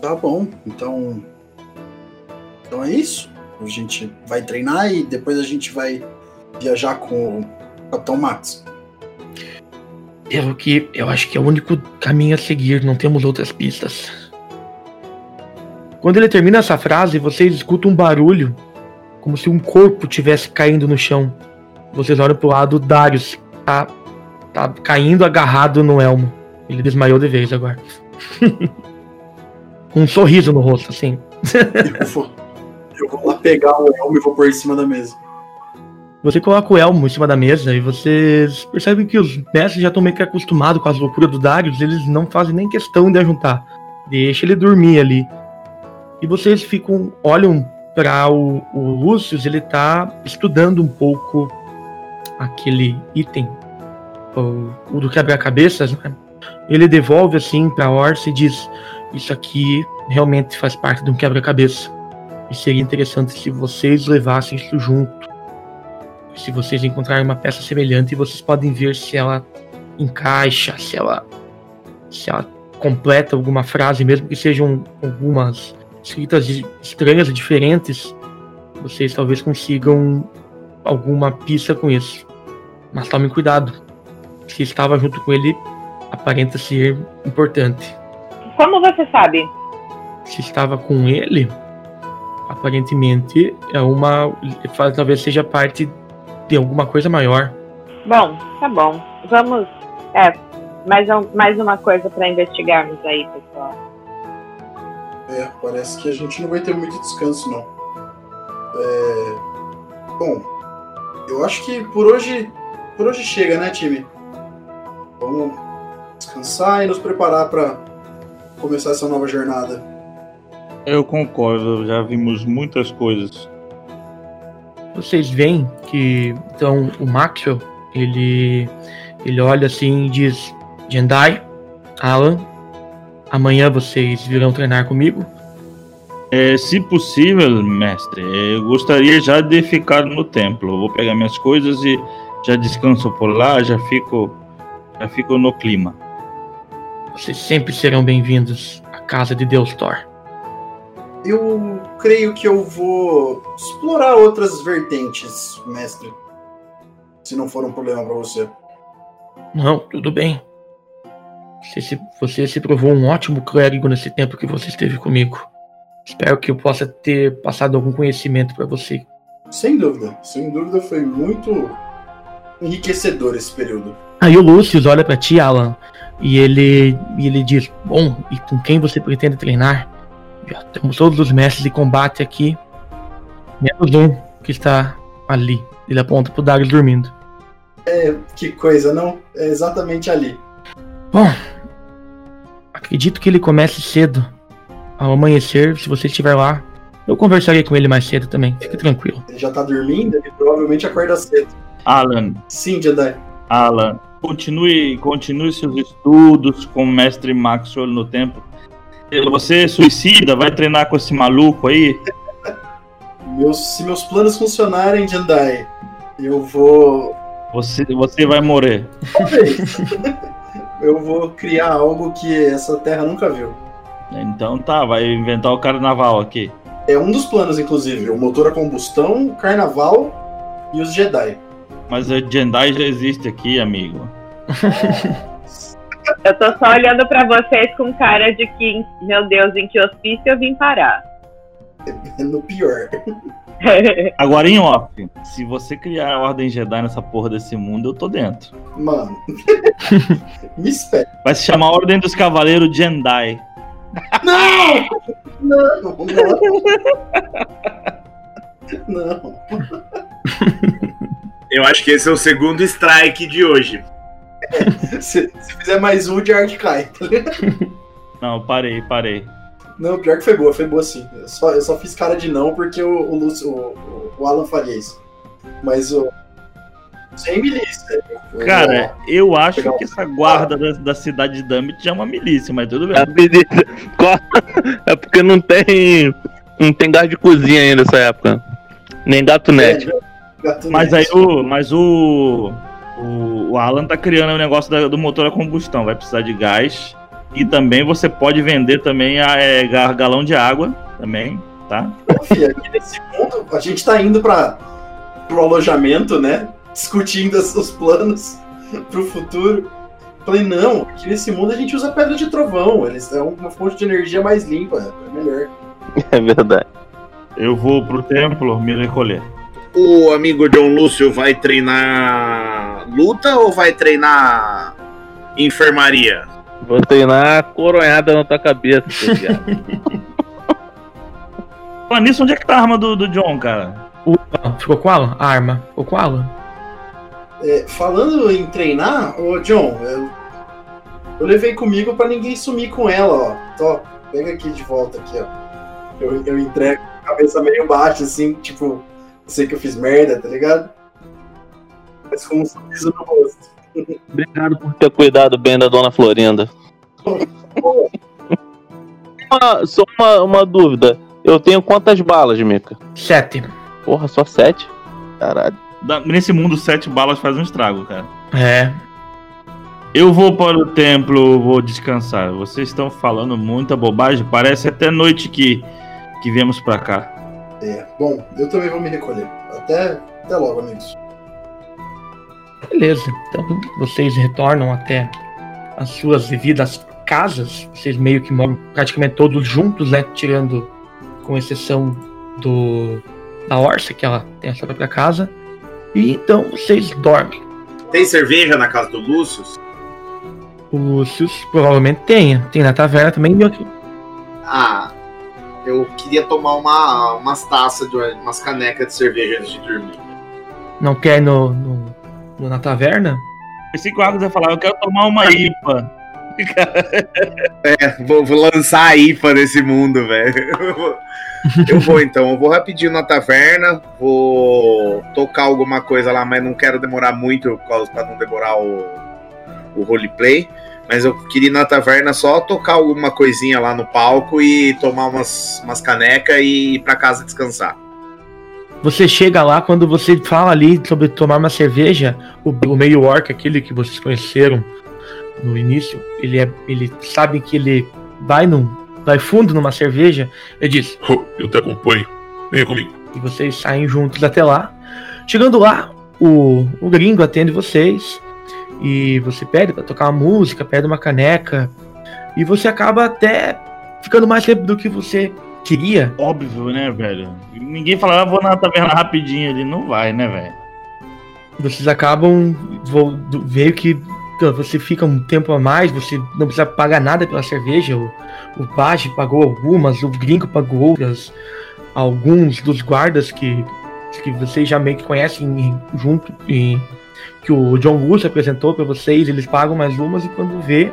Tá bom, então. Então é isso. A gente vai treinar e depois a gente vai viajar com o Capitão Max. Pelo que eu acho que é o único caminho a seguir, não temos outras pistas. Quando ele termina essa frase, vocês escutam um barulho, como se um corpo tivesse caindo no chão. Vocês olham pro lado, Darius tá, tá caindo agarrado no elmo. Ele desmaiou de vez agora. Com um sorriso no rosto, assim. eu, vou, eu vou lá pegar o elmo e vou pôr em cima da mesa. Você coloca o elmo em cima da mesa e vocês percebem que os mestres já estão meio que acostumados com as loucuras do Darius, eles não fazem nem questão de ajuntar. Deixa ele dormir ali. E vocês ficam, olham para o, o Lucius, ele tá estudando um pouco aquele item, o, o do quebra-cabeças, né? Ele devolve assim para Orsa e diz: Isso aqui realmente faz parte de um quebra-cabeça. E seria interessante se vocês levassem isso junto. Se vocês encontrarem uma peça semelhante, vocês podem ver se ela encaixa, se ela, se ela completa alguma frase, mesmo que sejam algumas escritas estranhas e diferentes. Vocês talvez consigam alguma pista com isso. Mas tomem cuidado. Se estava junto com ele, aparenta ser importante. Como você sabe? Se estava com ele, aparentemente é uma. Talvez seja parte de alguma coisa maior. Bom, tá bom. Vamos. É, mais, um, mais uma coisa para investigarmos aí, pessoal. É, parece que a gente não vai ter muito descanso, não. É... Bom, eu acho que por hoje. Por hoje chega, né, time? Vamos descansar e nos preparar para começar essa nova jornada. Eu concordo, já vimos muitas coisas. Vocês veem que então o Maxwell ele ele olha assim e diz: Jendai, Alan, amanhã vocês virão treinar comigo? É, se possível, mestre, eu gostaria já de ficar no templo. Eu vou pegar minhas coisas e já descanso por lá, já fico já fico no clima. Vocês sempre serão bem-vindos à casa de Deus Thor. Eu creio que eu vou explorar outras vertentes, mestre. Se não for um problema para você. Não, tudo bem. Você se, você se provou um ótimo clérigo nesse tempo que você esteve comigo. Espero que eu possa ter passado algum conhecimento para você. Sem dúvida, sem dúvida foi muito enriquecedor esse período. Aí o Lucius olha para ti, Alan, e ele, e ele diz: Bom, e com quem você pretende treinar? Já temos todos os mestres de combate aqui, menos um que está ali. Ele aponta pro Darius dormindo. É, que coisa, não? É exatamente ali. Bom, acredito que ele comece cedo. Ao amanhecer, se você estiver lá, eu conversarei com ele mais cedo também. Fique tranquilo. Ele já tá dormindo, ele provavelmente acorda cedo. Alan. Sim, Jedi. Alan, continue, continue seus estudos com o mestre Maxwell no tempo. Você é suicida, vai treinar com esse maluco aí? Meus, se meus planos funcionarem, Jedi, eu vou. Você, você vai morrer. Talvez. eu vou criar algo que essa terra nunca viu. Então tá, vai inventar o carnaval aqui. É um dos planos, inclusive. O motor a combustão, o carnaval e os Jedi. Mas o Jedi já existe aqui, amigo. Eu tô só olhando para vocês com cara de que, meu Deus, em que hospício eu vim parar. No pior. Agora em off, se você criar a Ordem Jedi nessa porra desse mundo, eu tô dentro. Mano. Me espere. Vai se chamar Ordem dos Cavaleiros Jedi. Não! Não, não. Não. Eu acho que esse é o segundo strike de hoje. É, se, se, fizer mais um, o Jark cai, Não, parei, parei. Não, pior que foi boa, foi boa sim. Eu só, eu só fiz cara de não porque o, o, Lúcio, o, o Alan faria isso. Mas o. Sem milícia. Cara, eu acho que essa guarda da, da cidade de Dumbit é uma milícia, mas tudo bem. A milícia. É porque não tem. Não tem gás de cozinha ainda nessa época. Nem gato net. Mas aí o. Mas o. O, o Alan tá criando o negócio da- do motor a combustão. Vai precisar de gás. E também você pode vender também a, é, ga- galão de água também, tá? Aqui nesse mundo, a gente tá indo para pro alojamento, né? Discutindo as- os planos pro futuro. Falei, não, aqui nesse mundo a gente usa pedra de trovão. Eles é uma fonte de energia mais limpa, é melhor. É verdade. Eu vou pro templo me recolher. O amigo John Lúcio vai treinar luta ou vai treinar enfermaria? Vou treinar coronhada na tua cabeça. Falando nisso, onde é que tá a arma do, do John, cara? Ah, Ficou com a arma. Ficou com Alan? É, falando em treinar, ô John, eu, eu levei comigo pra ninguém sumir com ela, ó. Tó, pega aqui de volta aqui, ó. Eu, eu entrego com a cabeça meio baixa, assim, tipo, sei que eu fiz merda, tá ligado? Mas com um sorriso no rosto. Obrigado por ter cuidado bem da dona Florinda. Uma- só uma, uma dúvida. Eu tenho quantas balas, Mika? Sete. Porra, só sete? Caralho. Da- nesse mundo, sete balas faz um estrago, cara. É. Eu vou para o templo, vou descansar. Vocês estão falando muita bobagem. Parece até noite que, que viemos pra cá. É, bom, eu também vou me recolher. Até, até logo, amigos. Beleza. Então vocês retornam até as suas devidas casas. Vocês meio que moram praticamente todos juntos, né? Tirando, com exceção do da Orsa, que ela tem a sua própria casa. E então vocês dormem. Tem cerveja na casa do Lúcio? O Lúcio provavelmente tenha. Tem na taverna também. E aqui. Ah, eu queria tomar uma, umas taças, de, umas canecas de cerveja antes de dormir. Não quer no, no- no- na taverna? Pensei que o Argus ia falar, eu quero tomar uma IPA. É, vou, vou lançar a IPA nesse mundo, velho. Eu vou então, eu vou rapidinho na taverna, vou tocar alguma coisa lá, mas não quero demorar muito por causa- pra não demorar o, o roleplay. Mas eu queria ir na taverna só tocar alguma coisinha lá no palco e tomar umas, umas canecas e ir pra casa descansar. Você chega lá, quando você fala ali sobre tomar uma cerveja, o, o meio orc, aquele que vocês conheceram no início, ele é. Ele sabe que ele vai num. vai fundo numa cerveja, ele diz, Oh, eu te acompanho. Venha comigo. e vocês saem juntos até lá. Chegando lá, o, o gringo atende vocês e você pede pra tocar uma música, pede uma caneca e você acaba até ficando mais tempo do que você queria. Óbvio, né, velho? Ninguém fala, ah, vou na taverna rapidinho ali. Não vai, né, velho? vocês acabam vo- do- veio que você fica um tempo a mais, você não precisa pagar nada pela cerveja. O, o Page pagou algumas, o Gringo pagou outras. Alguns dos guardas que, que vocês já meio que conhecem em- junto e que o John Lúcio apresentou para vocês, eles pagam mais umas e quando vê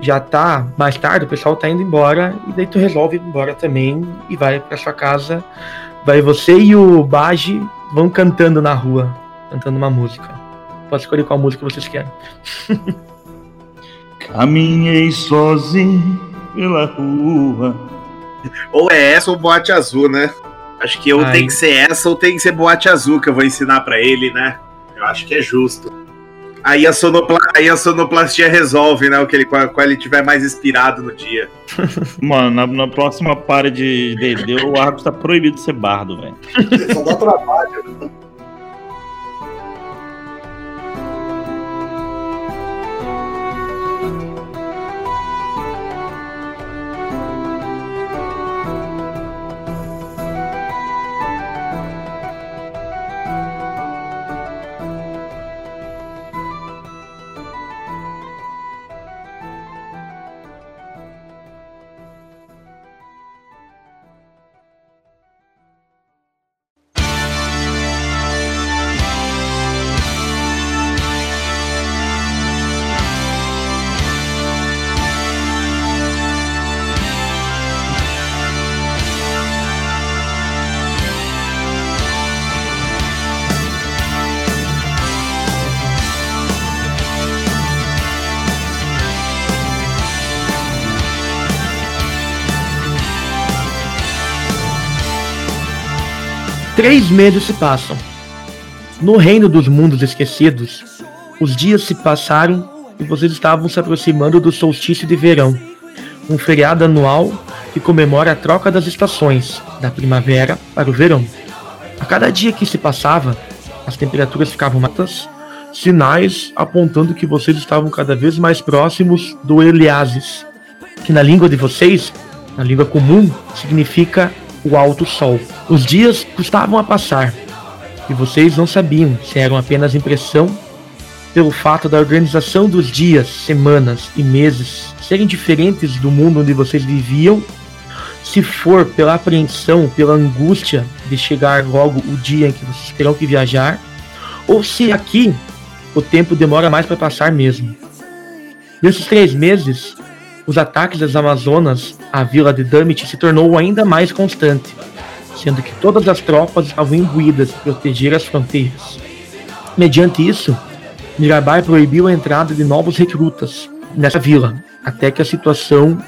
já tá mais tarde, o pessoal tá indo embora e daí tu resolve ir embora também e vai para sua casa. Vai você e o Baji vão cantando na rua, cantando uma música. Pode escolher qual música vocês querem. Caminhei sozinho pela rua. Ou é essa ou boate azul, né? Acho que eu Ai. tenho que ser essa ou tem que ser boate azul que eu vou ensinar pra ele, né? Eu acho que é justo. Aí a, sonopla... Aí a sonoplastia resolve, né? O que ele, qual, qual ele tiver mais inspirado no dia. Mano, na, na próxima para de D&D, o Argus tá proibido de ser bardo, velho. Só dá trabalho. Três meses se passam. No reino dos mundos esquecidos, os dias se passaram e vocês estavam se aproximando do solstício de verão, um feriado anual que comemora a troca das estações, da primavera para o verão. A cada dia que se passava, as temperaturas ficavam mais altas, sinais apontando que vocês estavam cada vez mais próximos do Eliases, que na língua de vocês, na língua comum, significa o alto sol. Os dias custavam a passar e vocês não sabiam se eram apenas impressão pelo fato da organização dos dias, semanas e meses serem diferentes do mundo onde vocês viviam, se for pela apreensão, pela angústia de chegar logo o dia em que vocês terão que viajar, ou se aqui o tempo demora mais para passar mesmo. Nesses três meses, os ataques das Amazonas à vila de Damit se tornou ainda mais constante, sendo que todas as tropas estavam imbuídas de proteger as fronteiras. Mediante isso, Mirabai proibiu a entrada de novos recrutas nessa vila, até que a situação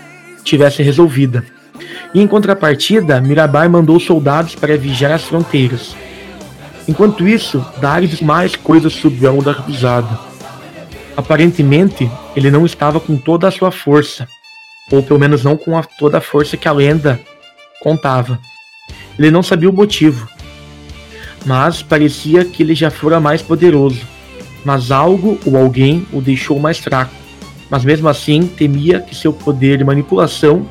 tivesse resolvida. E em contrapartida, Mirabai mandou soldados para vigiar as fronteiras. Enquanto isso, Darius mais coisas o da cruzada. Aparentemente, ele não estava com toda a sua força, ou pelo menos não com a, toda a força que a lenda contava. Ele não sabia o motivo, mas parecia que ele já fora mais poderoso. Mas algo ou alguém o deixou mais fraco. Mas mesmo assim, temia que seu poder de manipulação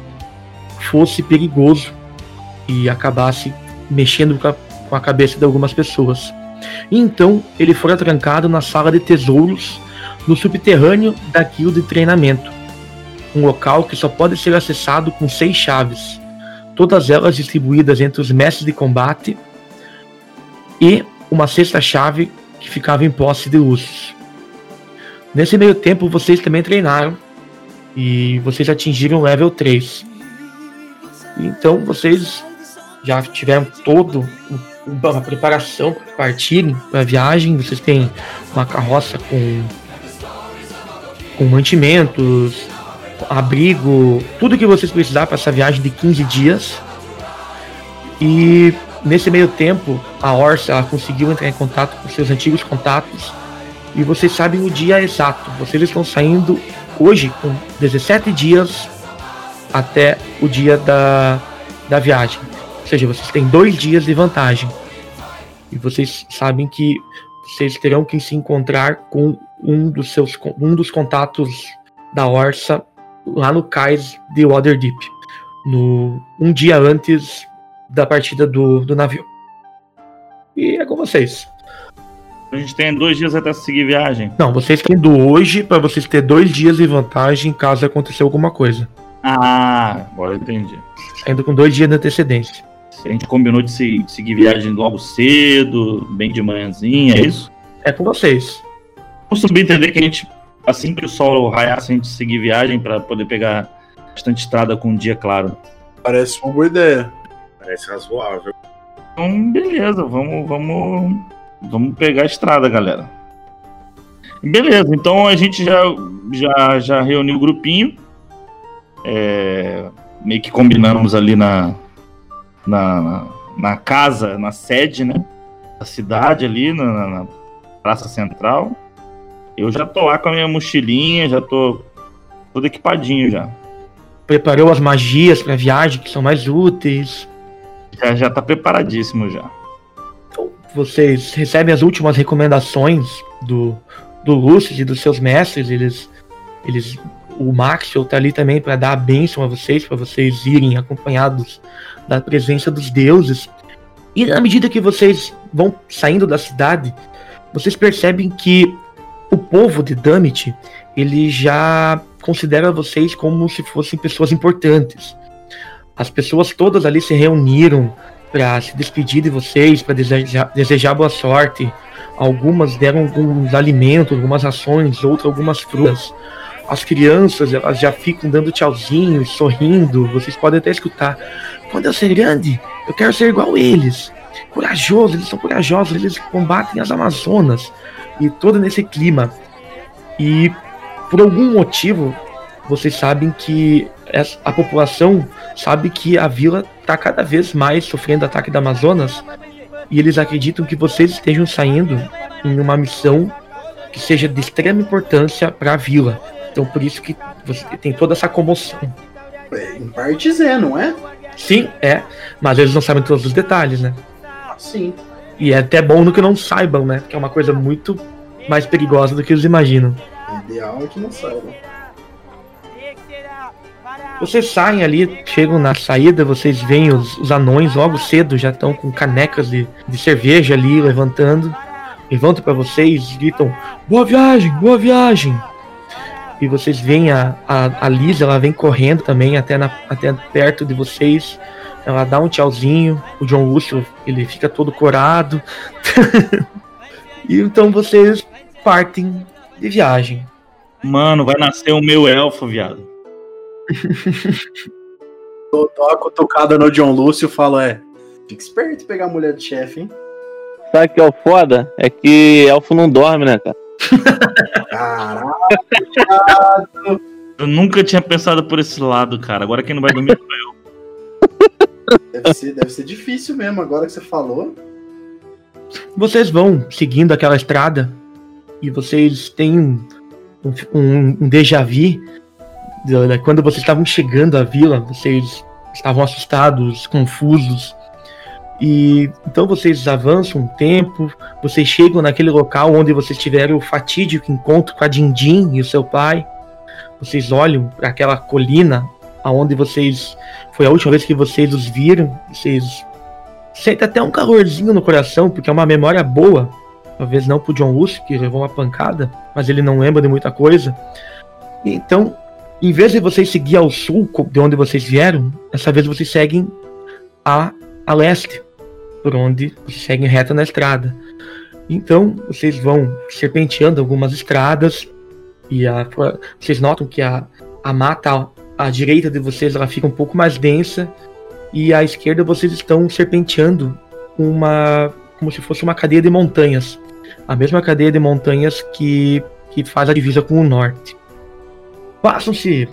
fosse perigoso e acabasse mexendo com a cabeça de algumas pessoas. E então ele fora trancado na sala de tesouros no subterrâneo da guilda de treinamento, um local que só pode ser acessado com seis chaves, todas elas distribuídas entre os mestres de combate e uma sexta chave que ficava em posse de Lúcio. Nesse meio tempo, vocês também treinaram e vocês atingiram o level 3. Então, vocês já tiveram todo uma preparação para partirem para a viagem. Vocês têm uma carroça com com mantimentos, abrigo, tudo que vocês precisar para essa viagem de 15 dias. E nesse meio tempo, a Orsa ela conseguiu entrar em contato com seus antigos contatos. E vocês sabem o dia exato. Vocês estão saindo hoje com 17 dias até o dia da, da viagem. Ou seja, vocês têm dois dias de vantagem. E vocês sabem que vocês terão que se encontrar com um dos seus um dos contatos da Orsa lá no cais de Waterdeep, no um dia antes da partida do, do navio. E é com vocês. A gente tem dois dias até seguir viagem. Não, vocês têm do hoje para vocês ter dois dias de vantagem caso aconteça alguma coisa. Ah, agora entendi. Ainda com dois dias de antecedência. A gente combinou de seguir viagem logo cedo, bem de manhãzinha, é isso? É com vocês. Vamos subentender que a gente, assim que o sol raiasse, a gente seguir viagem para poder pegar bastante estrada com um dia claro. Parece uma boa ideia. Parece razoável. Então, beleza, vamos, vamos, vamos pegar a estrada, galera. Beleza, então a gente já, já, já reuniu o grupinho. É, meio que combinamos ali na, na, na casa, na sede, né? Da cidade ali, na, na Praça Central. Eu já tô lá com a minha mochilinha, já tô todo equipadinho já. Preparou as magias pra viagem, que são mais úteis. Já, já tá preparadíssimo já. Então, vocês recebem as últimas recomendações do, do Lúcio e dos seus mestres. Eles, eles o Maxwell tá ali também para dar a bênção a vocês, para vocês irem acompanhados da presença dos deuses. E na medida que vocês vão saindo da cidade, vocês percebem que o povo de Damit, ele já considera vocês como se fossem pessoas importantes. As pessoas todas ali se reuniram para se despedir de vocês, para desejar, desejar boa sorte. Algumas deram alguns alimentos, algumas ações, outras algumas frutas. As crianças, elas já ficam dando tchauzinhos, sorrindo. Vocês podem até escutar. Quando eu ser grande, eu quero ser igual eles. Corajosos, eles são corajosos, eles combatem as Amazonas. E todo nesse clima. E por algum motivo, vocês sabem que a população sabe que a vila está cada vez mais sofrendo ataque da Amazonas e eles acreditam que vocês estejam saindo em uma missão que seja de extrema importância para a vila. Então por isso que você tem toda essa comoção. É, Em partes é, não é? Sim, é, mas eles não sabem todos os detalhes, né? Sim. E é até bom no que não saibam, né? Que é uma coisa muito mais perigosa do que eles imaginam. O ideal é que não saiba. Vocês saem ali, chegam na saída, vocês veem os, os anões logo cedo, já estão com canecas de, de cerveja ali levantando. Levantam para vocês, gritam: Boa viagem, boa viagem! E vocês veem a, a, a Liz, ela vem correndo também até, na, até perto de vocês. Ela dá um tchauzinho. O John Lúcio, ele fica todo corado. e então vocês partem de viagem. Mano, vai nascer o meu elfo, viado. Dou uma cutucada no John Lúcio e falo, é. Fica esperto em pegar a mulher do chefe, hein? Sabe o que é o foda? É que elfo não dorme, né, cara? Caralho! Eu nunca tinha pensado por esse lado, cara. Agora quem não vai dormir sou eu. Deve ser, deve ser difícil mesmo, agora que você falou. Vocês vão seguindo aquela estrada e vocês têm um, um, um déjà vu. de- de Quando vocês estavam chegando à vila, vocês estavam assustados, confusos. E então vocês avançam um tempo, vocês chegam naquele local onde vocês tiveram o fatídico encontro com a Dindim e o seu pai. Vocês olham para aquela colina aonde vocês foi a última vez que vocês os viram. Vocês sente até um calorzinho no coração, porque é uma memória boa. Talvez não pro John Lúcio, que levou uma pancada, mas ele não lembra de muita coisa. Então, em vez de vocês seguir ao sul, de onde vocês vieram, dessa vez vocês seguem a, a leste, por onde vocês seguem reto na estrada. Então, vocês vão serpenteando algumas estradas, e a, vocês notam que a, a mata à direita de vocês ela fica um pouco mais densa, e à esquerda vocês estão serpenteando uma como se fosse uma cadeia de montanhas, a mesma cadeia de montanhas que que faz a divisa com o norte. Passam-se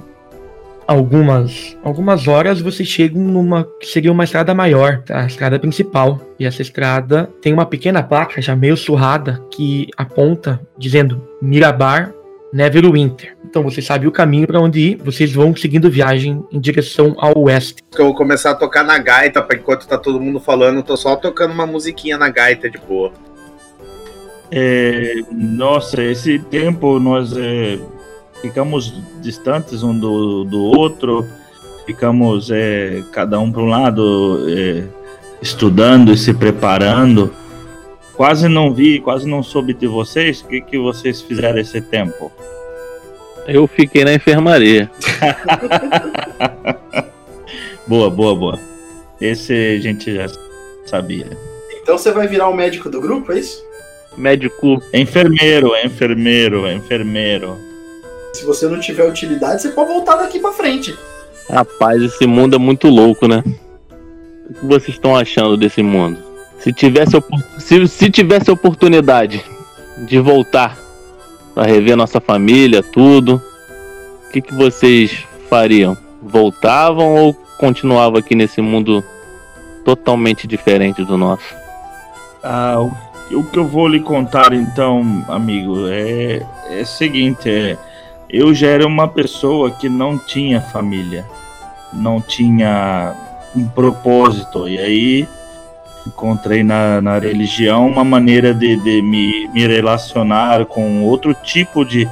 algumas algumas horas, vocês chegam numa que seria uma estrada maior, a estrada principal. E essa estrada tem uma pequena placa já meio surrada que aponta dizendo Mirabar Neverwinter. Então você sabe o caminho para onde ir, vocês vão seguindo viagem em direção ao oeste. Eu vou começar a tocar na gaita, pra enquanto tá todo mundo falando, eu tô só tocando uma musiquinha na gaita de boa. É, nossa, esse tempo nós é, ficamos distantes um do, do outro, ficamos é, cada um para um lado é, estudando e se preparando. Quase não vi, quase não soube de vocês. O que, que vocês fizeram esse tempo? Eu fiquei na enfermaria. boa, boa, boa. Esse a gente já sabia. Então você vai virar o médico do grupo, é isso? Médico. Enfermeiro, enfermeiro, enfermeiro. Se você não tiver utilidade, você pode voltar daqui pra frente. Rapaz, esse mundo é muito louco, né? O que vocês estão achando desse mundo? Se tivesse, se, se tivesse oportunidade de voltar para rever nossa família, tudo, o que, que vocês fariam? Voltavam ou continuavam aqui nesse mundo totalmente diferente do nosso? Ah, o, o que eu vou lhe contar então, amigo, é, é o seguinte, é, eu já era uma pessoa que não tinha família, não tinha um propósito, e aí encontrei na, na religião uma maneira de, de me, me relacionar com outro tipo de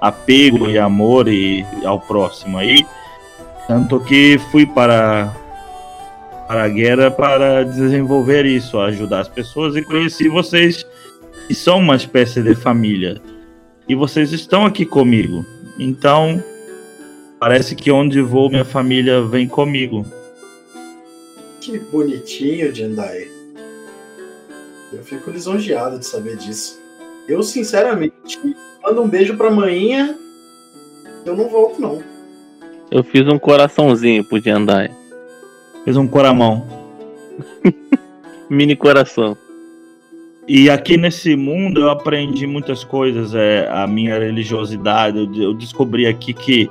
apego e amor e, ao próximo aí, tanto que fui para para a guerra para desenvolver isso, ajudar as pessoas e conheci vocês que são uma espécie de família. E vocês estão aqui comigo. Então, parece que onde vou minha família vem comigo. Que bonitinho, Jendai. Eu fico lisonjeado de saber disso. Eu, sinceramente, mando um beijo pra manhinha. Eu não volto, não. Eu fiz um coraçãozinho pro Jandai. Fez um coramão. Mini coração. E aqui nesse mundo eu aprendi muitas coisas, é, a minha religiosidade, eu, eu descobri aqui que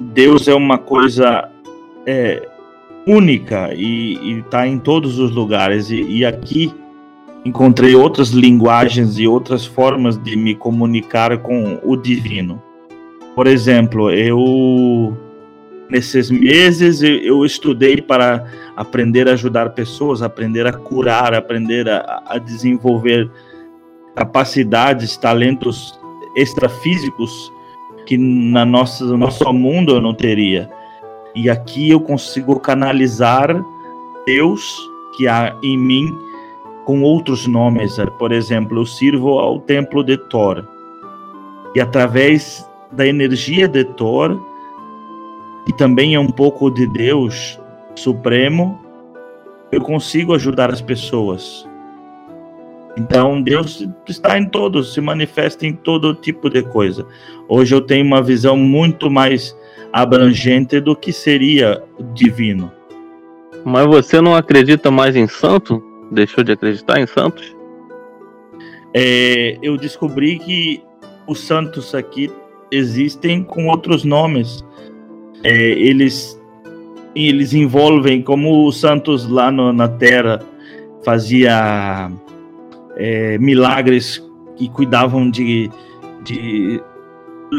Deus é uma coisa é, única e está em todos os lugares. E, e aqui encontrei outras linguagens e outras formas de me comunicar com o divino. Por exemplo, eu nesses meses eu, estudei para aprender a ajudar pessoas, aprender a curar, aprender a, a desenvolver capacidades, talentos extrafísicos que na nossa, no nosso mundo eu não teria. E aqui eu consigo canalizar Deus que há em mim com outros nomes. Por exemplo, eu sirvo ao templo de Thor. E através da energia de Thor, e também é um pouco de Deus Supremo, eu consigo ajudar as pessoas. Então Deus está em todos, se manifesta em todo tipo de coisa. Hoje eu tenho uma visão muito mais abrangente do que seria divino. Mas você não acredita mais em santo? Deixou de acreditar em santos? É, eu descobri que os santos aqui existem com outros nomes. É, eles eles envolvem como os santos lá no, na Terra fazia é, milagres e cuidavam de, de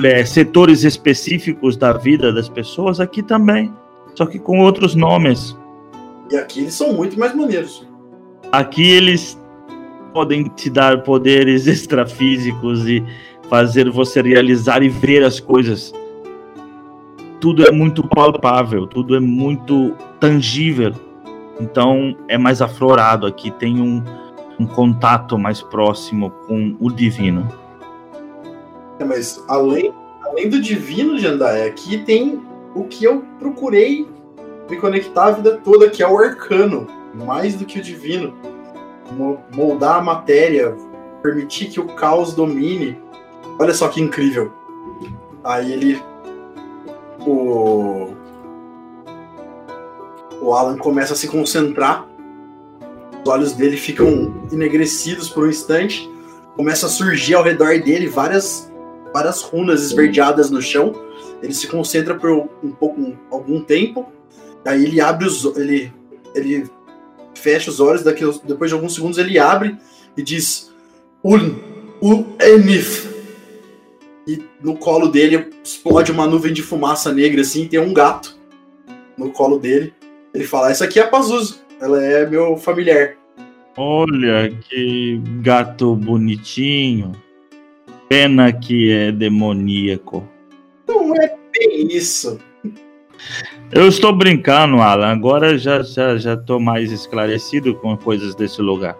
é, setores específicos da vida das pessoas aqui também, só que com outros nomes. E aqui eles são muito mais maneiros. Aqui eles podem te dar poderes extrafísicos e fazer você realizar e ver as coisas. Tudo é muito palpável, tudo é muito tangível. Então é mais aflorado aqui, tem um, um contato mais próximo com o divino. É, mas além, além do divino, Jandai, aqui tem o que eu procurei me conectar a vida toda, que é o arcano, mais do que o divino. Moldar a matéria, permitir que o caos domine. Olha só que incrível. Aí ele. O. O Alan começa a se concentrar. Os olhos dele ficam enegrecidos por um instante. Começa a surgir ao redor dele várias várias runas esverdeadas no chão. Ele se concentra por um pouco, um, algum tempo. Aí ele abre os ele ele fecha os olhos, daqui, depois de alguns segundos ele abre e diz Un, U Enif. E no colo dele explode uma nuvem de fumaça negra assim, tem um gato no colo dele. Ele fala: "Essa aqui é a Pazuzu, ela é meu familiar". Olha que gato bonitinho. Pena que é demoníaco. Não é bem isso. Eu estou brincando, Alan. Agora já, já, já tô mais esclarecido com coisas desse lugar.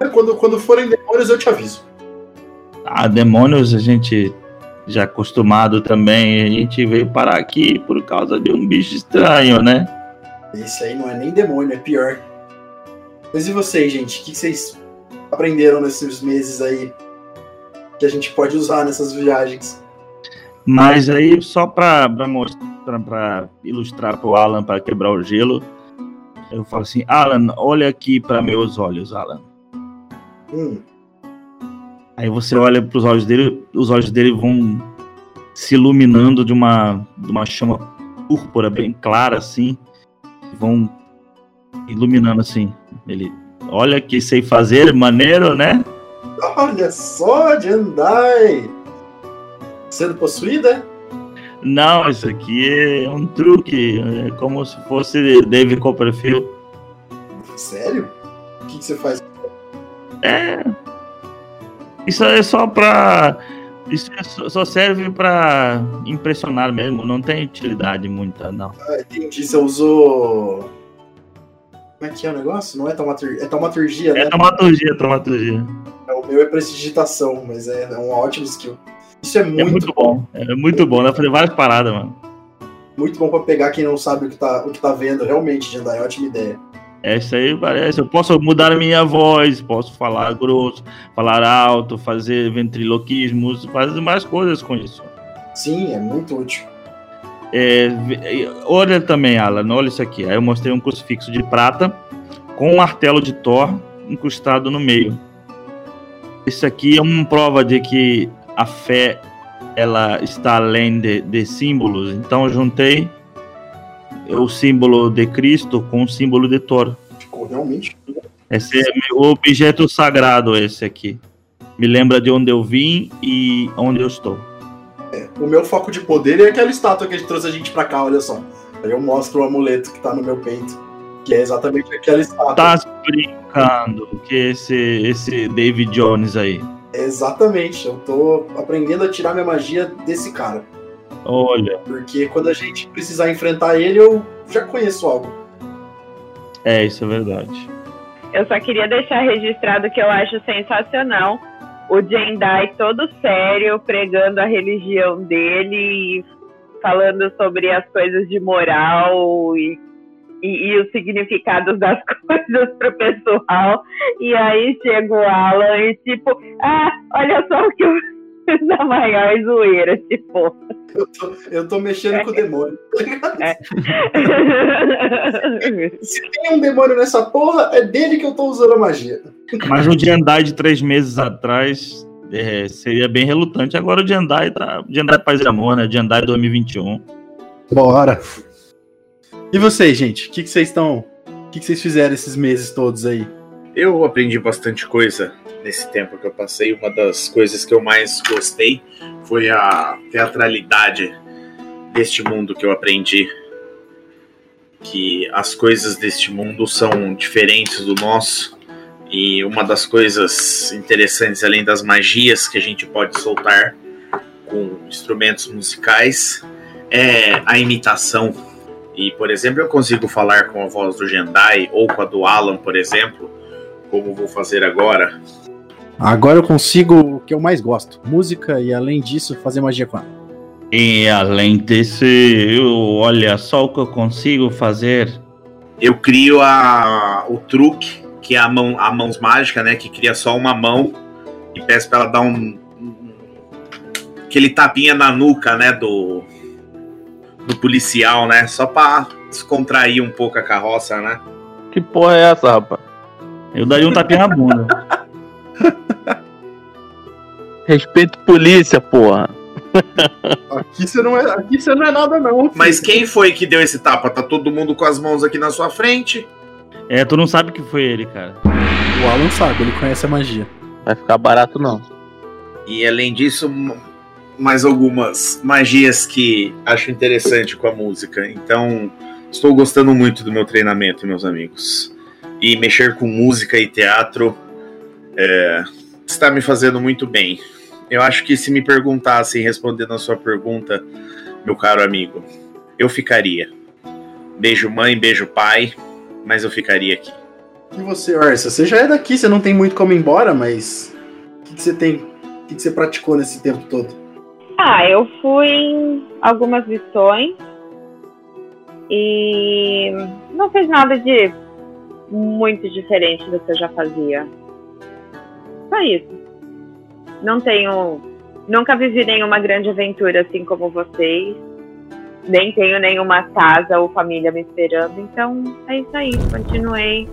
É, quando, quando forem demônios, eu te aviso. Ah, demônios a gente já acostumado também. A gente veio parar aqui por causa de um bicho estranho, né? Esse aí não é nem demônio, é pior. Mas e vocês, gente? O que vocês aprenderam nesses meses aí que a gente pode usar nessas viagens. Mas aí, só para mostrar, para ilustrar para o Alan, para quebrar o gelo, eu falo assim: Alan, olha aqui para meus olhos, Alan. Hum. Aí você olha para os olhos dele, os olhos dele vão se iluminando de uma, de uma chama púrpura bem clara, assim, vão iluminando assim. Ele, olha que sei fazer, maneiro, né? Olha só, Jandai! Sendo possuída? Não, isso aqui é um truque. É como se fosse David Copperfield. Sério? O que, que você faz? É. Isso é só pra. Isso é só serve pra impressionar mesmo. Não tem utilidade muita, não. Ah, entendi. Você usou. Como é que é o negócio? Não é taumaturgia, é taumaturgia, né? É taumaturgia, taumaturgia. É, o meu é prestidigitação, mas é, é um ótimo skill. Isso é muito, é muito bom. É muito bom, dá pra fazer várias paradas, mano. Muito bom pra pegar quem não sabe o que tá, o que tá vendo, realmente, Jandai, é ótima ideia. É isso aí parece. Eu posso mudar a minha voz, posso falar grosso, falar alto, fazer ventriloquismos, fazer mais coisas com isso. Sim, é muito útil. É, olha também, Alan, olha isso aqui. Aí eu mostrei um crucifixo de prata com um martelo de Thor incrustado no meio. Isso aqui é uma prova de que a fé ela está além de, de símbolos. Então eu juntei o símbolo de Cristo com o símbolo de Thor. Ficou realmente. Esse é o objeto sagrado, esse aqui. Me lembra de onde eu vim e onde eu estou. O meu foco de poder é aquela estátua que trouxe a gente pra cá, olha só. Aí eu mostro o amuleto que tá no meu peito. Que é exatamente aquela estátua. Tá brincando que esse, esse David Jones aí. Exatamente. Eu tô aprendendo a tirar minha magia desse cara. Olha, Porque quando a gente precisar enfrentar ele, eu já conheço algo. é, isso é verdade. Eu só queria deixar registrado que eu acho sensacional o Jendai todo sério, pregando a religião dele e falando sobre as coisas de moral e, e, e os significados das coisas pro pessoal. E aí chega o Alan e tipo, ah, olha só o que eu fiz da maior zoeira, tipo. Eu tô, eu tô mexendo com o demônio. Se tem um demônio nessa porra, é dele que eu tô usando a magia. Mas o Jendai de três meses atrás é, seria bem relutante. Agora o Jendai tá. Jendai Paz e Amor, né? Jendai 2021. Bora. E vocês, gente? O que, vocês estão. O que vocês fizeram esses meses todos aí? Eu aprendi bastante coisa nesse tempo que eu passei. Uma das coisas que eu mais gostei foi a teatralidade deste mundo que eu aprendi. Que as coisas deste mundo são diferentes do nosso. E uma das coisas interessantes, além das magias que a gente pode soltar com instrumentos musicais, é a imitação. E, por exemplo, eu consigo falar com a voz do Jendai ou com a do Alan, por exemplo, como vou fazer agora. Agora eu consigo o que eu mais gosto: música e, além disso, fazer magia com ela. E além desse, eu- olha só o que eu consigo fazer. Eu crio a, o truque, que é a, mão, a mãos mágica, né? Que cria só uma mão e peço pra ela dar um, um- aquele tapinha na nuca, né? Do, do policial, né? Só pra descontrair um pouco a carroça, né? Que porra é essa, rapaz? Eu daria um tapinha na bunda. Respeito polícia, porra. Aqui você não é, aqui você não é nada, não. Mas quem foi que deu esse tapa? Tá todo mundo com as mãos aqui na sua frente? É, tu não sabe que foi ele, cara. O Alan sabe, ele conhece a magia. Vai ficar barato, não. E além disso, mais algumas magias que acho interessante com a música. Então, estou gostando muito do meu treinamento, meus amigos. E mexer com música e teatro é, está me fazendo muito bem. Eu acho que se me perguntassem, respondendo a sua pergunta, meu caro amigo, eu ficaria. Beijo mãe, beijo pai, mas eu ficaria aqui. E você, Orsa? Você já é daqui, você não tem muito como ir embora, mas. O que, que você tem. O que, que você praticou nesse tempo todo? Ah, eu fui em algumas missões e não fiz nada de muito diferente do que eu já fazia. Só isso. Não tenho. Nunca vivi nenhuma grande aventura assim como vocês. Nem tenho nenhuma casa ou família me esperando. Então é isso aí. Continuei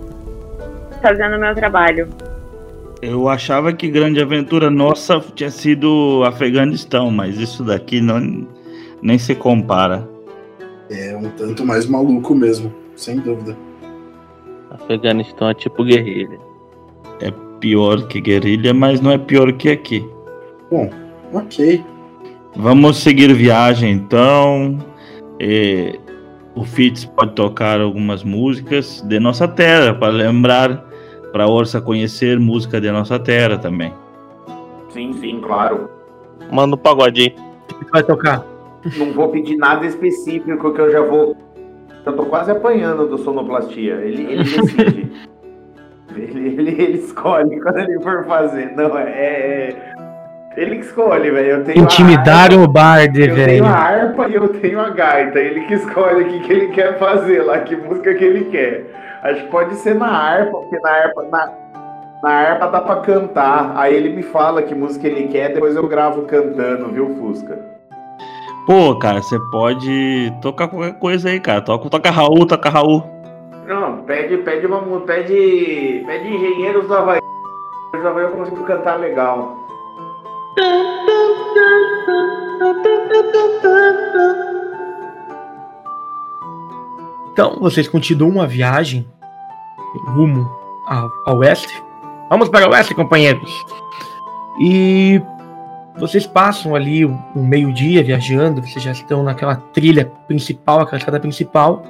fazendo o meu trabalho. Eu achava que grande aventura nossa tinha sido Afeganistão, mas isso daqui não, nem se compara. É um tanto mais maluco mesmo, sem dúvida. Afeganistão é tipo guerrilha. É pior que guerrilha, mas não é pior que aqui. Bom, ok. Vamos seguir viagem então. E o Fitz pode tocar algumas músicas de nossa terra para lembrar, para Orsa conhecer música de nossa terra também. Sim, sim, claro. Manda um pagodinho. que vai tocar? Não vou pedir nada específico que eu já vou. Eu tô quase apanhando do sonoplastia. Ele, ele decide. ele, ele, ele escolhe quando ele for fazer. Não, é. é- Ele que escolhe, velho. Eu Intimidaram harpa, o Bard, Eu velho. tenho a harpa e eu tenho a gaita. Ele que escolhe o que, que ele quer fazer lá, que música que ele quer. Acho que pode ser na harpa, porque na harpa. Na, na harpa dá pra cantar. Aí ele me fala que música ele quer, depois eu gravo cantando, viu, Fusca? Pô, cara, você pode tocar qualquer coisa aí, cara. Toca, toca Raul, toca Raul. Não, pede, pede uma pede, pede Engenheiros do Havaí. Do Havaí eu consigo cantar legal. Então, vocês continuam a viagem rumo ao, oeste. Vamos para o oeste, companheiros. E vocês passam ali o, o meio-dia viajando, vocês já estão naquela trilha principal, aquela estrada principal.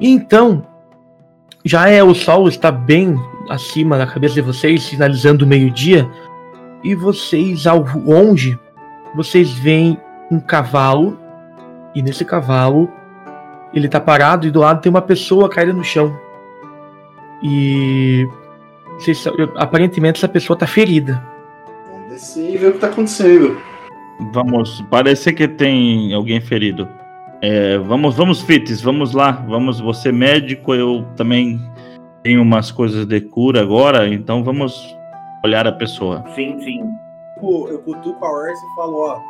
E então, já é o sol está bem acima da cabeça de vocês, sinalizando o meio-dia, e vocês ao longe, vocês veem um cavalo, e nesse cavalo ele tá parado e do lado tem uma pessoa caída no chão. E vocês, aparentemente essa pessoa tá ferida. Vamos descer e ver o que tá acontecendo. Vamos, parece que tem alguém ferido. É, vamos, vamos, Fites, vamos lá. Vamos, você é médico, eu também tenho umas coisas de cura agora, então vamos olhar a pessoa. Sim, sim. Pô, eu cutuco a Orsa e falo, ó,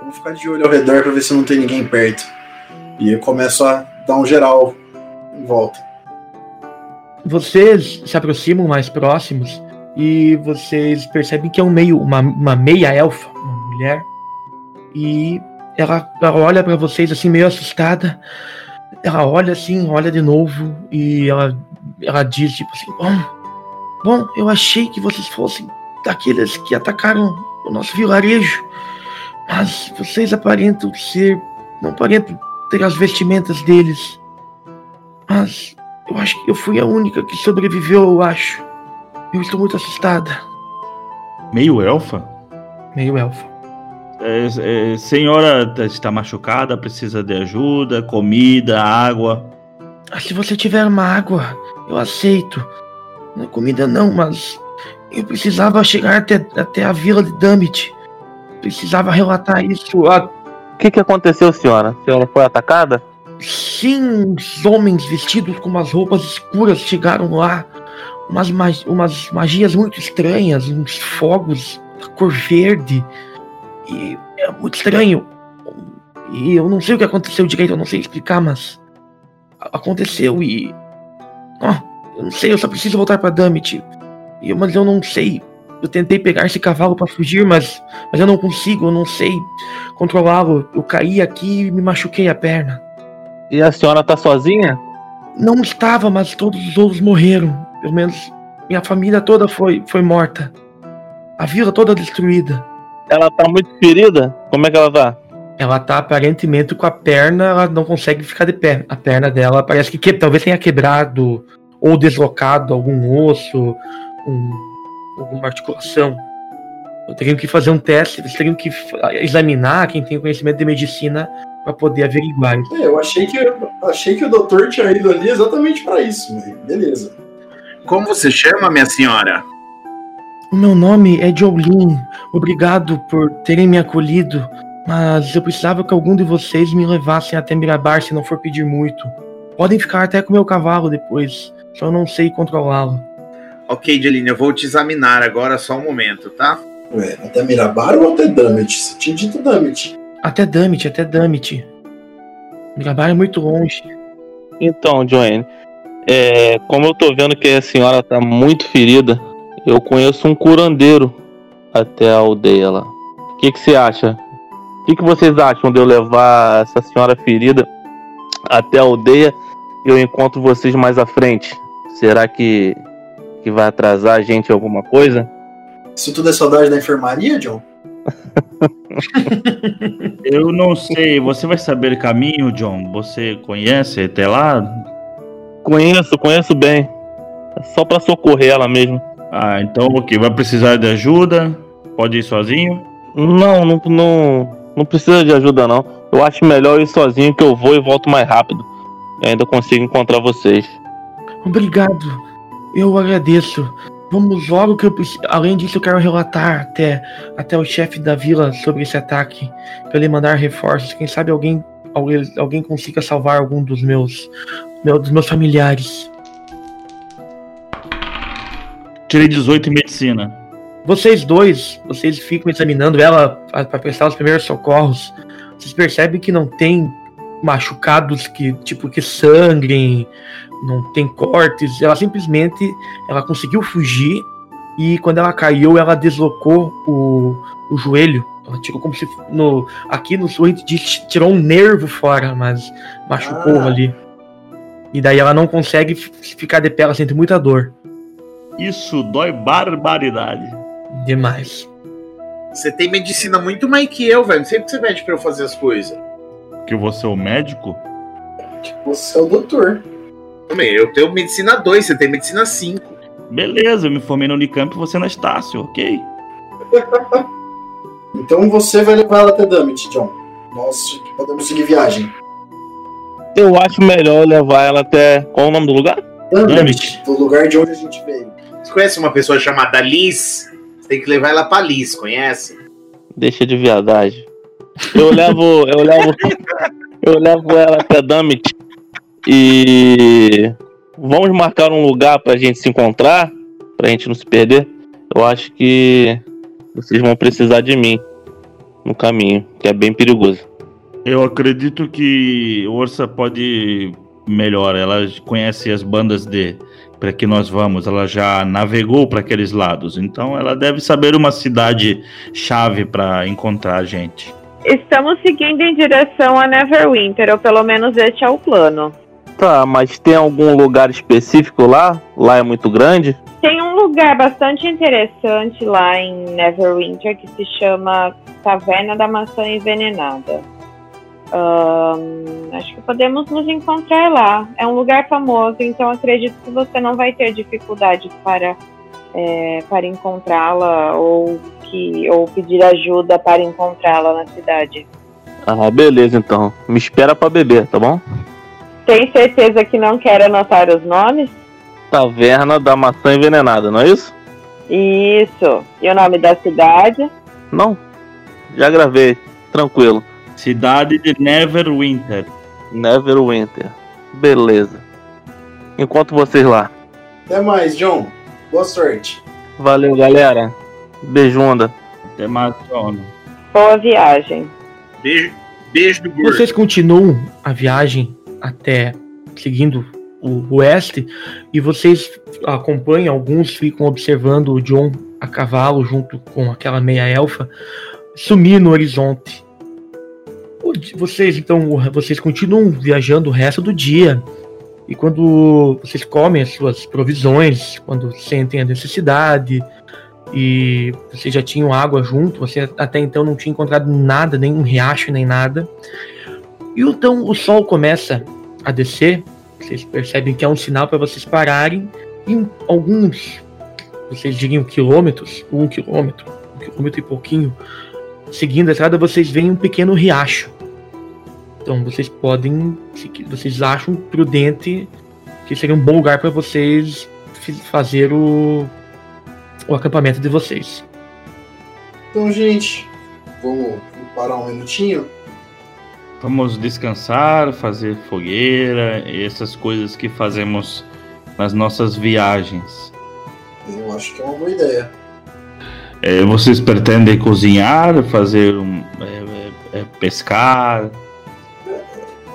vamos ficar de olho ao redor pra ver se não tem ninguém perto. E eu começo a dar um geral em volta. Vocês se aproximam mais próximos e vocês percebem que é um meio, uma, uma meia elfa, uma mulher, e ela, ela olha para vocês assim meio assustada. Ela olha assim, olha de novo e ela, ela diz tipo assim: bom, bom, eu achei que vocês fossem daqueles que atacaram o nosso vilarejo, mas vocês aparentam ser, não aparentam ter as vestimentas deles. Mas eu acho que eu fui a única que sobreviveu, eu acho. Eu estou muito assustada. Meio elfa? Meio elfa. É, é, senhora está machucada, precisa de ajuda, comida, água. Ah, se você tiver uma água, eu aceito. Não, comida não, mas eu precisava chegar até, até a vila de Damit. Precisava relatar isso. O que, que aconteceu, senhora? A senhora foi atacada? Sim, os homens vestidos com umas roupas escuras chegaram lá. Umas, mag umas magias muito estranhas, uns fogos da cor verde. E é muito estranho. E eu não sei o que aconteceu direito, eu não sei explicar, mas aconteceu e. Ó, eu não sei, eu só preciso voltar pra Damit. Mas eu não sei. Eu tentei pegar esse cavalo pra fugir, mas, mas eu não consigo, eu não sei controlá-lo. Eu caí aqui e me machuquei a perna. E a senhora tá sozinha? Não estava, mas todos os outros morreram. Pelo menos minha família toda foi, foi morta. A vila toda destruída. Ela tá muito ferida? Como é que ela tá? Ela tá aparentemente com a perna, ela não consegue ficar de pé. A perna dela parece que, que- talvez tenha quebrado ou deslocado algum osso, um- alguma articulação. Eu teria que fazer um teste, eles teriam que examinar quem tem conhecimento de medicina para poder averiguar isso. É, eu achei que, achei que o doutor tinha ido ali exatamente pra isso, mas beleza. Como você chama, minha senhora? O meu nome é Jolene. Obrigado por terem me acolhido. Mas eu precisava que algum de vocês me levassem até Mirabar se não for pedir muito. Podem ficar até com meu cavalo depois. Só não sei controlá-lo. Ok, Jeline, eu vou te examinar agora, só um momento, tá? Ué, até Mirabar ou até Damit? Você tinha dito Damit. Até Damit, até Damit. É muito longe. Então, Joanne, é, como eu tô vendo que a senhora tá muito ferida, eu conheço um curandeiro até a aldeia lá. O que, que você acha? O que, que vocês acham de eu levar essa senhora ferida até a aldeia e eu encontro vocês mais à frente? Será que, que vai atrasar a gente em alguma coisa? Isso tudo é saudade da enfermaria, John? Eu não sei, você vai saber o caminho, John? Você conhece até lá? Conheço, conheço bem. É só pra socorrer ela mesmo. Ah, então ok, vai precisar de ajuda? Pode ir sozinho? Não, não, não, não precisa de ajuda não. Eu acho melhor ir sozinho que eu vou e volto mais rápido. E ainda consigo encontrar vocês. Obrigado. Eu agradeço. Vamos logo que eu preciso. Além disso, eu quero relatar até, até o chefe da vila sobre esse ataque. Pra ele mandar reforços. Quem sabe alguém, alguém, alguém consiga salvar algum dos meus, meu, dos meus familiares. Tirei 18 em medicina. Vocês dois, vocês ficam examinando ela para prestar os primeiros socorros. Vocês percebem que não tem machucados que tipo que sangrem, não tem cortes. Ela simplesmente ela conseguiu fugir e quando ela caiu ela deslocou o, o joelho. Ela tirou como se no aqui no sul a gente diz, tirou um nervo fora, mas machucou Ah. ali. E daí ela não consegue ficar de pé, ela sente muita dor. Isso dói barbaridade. Demais. Você tem medicina muito mais que eu, velho. Não sei porque você pede pra eu fazer as coisas. Que você é o médico? Você é o doutor. Também, eu tenho medicina 2, você tem medicina 5. Beleza, eu me formei na Unicamp e você na Estácio, ok? Então você vai levar ela até Damit, John. Nós podemos seguir viagem. Eu acho melhor levar ela até. Qual é o nome do lugar? Damit, do lugar de onde a gente veio. Você conhece uma pessoa chamada Liz? Você tem que levar ela pra Liz, conhece? Deixa de viadagem. Eu levo. Eu levo. eu levo ela até Damit. E. Vamos marcar um lugar pra gente se encontrar. Pra gente não se perder. Eu acho que. Vocês vão precisar de mim. No caminho, que é bem perigoso. Eu acredito que Orsa pode melhor. Ela conhece as bandas de para que nós vamos. Ela já navegou para aqueles lados, então ela deve saber uma cidade chave para encontrar a gente. Estamos seguindo em direção a Neverwinter, ou pelo menos este é o plano. Tá, mas tem algum lugar específico lá? Lá é muito grande? Tem um lugar bastante interessante lá em Neverwinter que se chama Taverna da Maçã Envenenada. Acho que podemos nos encontrar lá. É um lugar famoso, então acredito que você não vai ter dificuldades para, é, para encontrá-la ou, que, ou pedir ajuda para encontrá-la na cidade. Ah, beleza então. Me espera pra beber, tá bom? Tem certeza que não quer anotar os nomes? Taverna da Maçã Envenenada, não é isso? Isso. E o nome da cidade? Não. Já gravei. Tranquilo. Cidade de Neverwinter. Neverwinter. Beleza. Encontro vocês lá. Até mais, John. Boa sorte. Valeu, galera. Beijunda. Até mais, John. Boa viagem. Beijo, beijo do gordo. Vocês continuam a viagem até seguindo o oeste e vocês acompanham, alguns ficam observando o John a cavalo junto com aquela meia elfa sumir no horizonte. Vocês então, vocês continuam viajando o resto do dia. E quando vocês comem as suas provisões, quando sentem a necessidade, e vocês já tinham água junto, você até então não tinha encontrado nada, nenhum riacho, nem nada. E então o sol começa a descer, vocês percebem que é um sinal para vocês pararem, em alguns, vocês diriam quilômetros, um quilômetro, um quilômetro e pouquinho, seguindo a estrada, vocês veem um pequeno riacho. Então vocês podem, vocês acham prudente que seria um bom lugar para vocês fazer o, o acampamento de vocês. Então, gente, vamos parar um minutinho. Vamos descansar, fazer fogueira, essas coisas que fazemos nas nossas viagens. Eu acho que é uma boa ideia. É, vocês pretendem cozinhar, fazer um, é, é, é, pescar?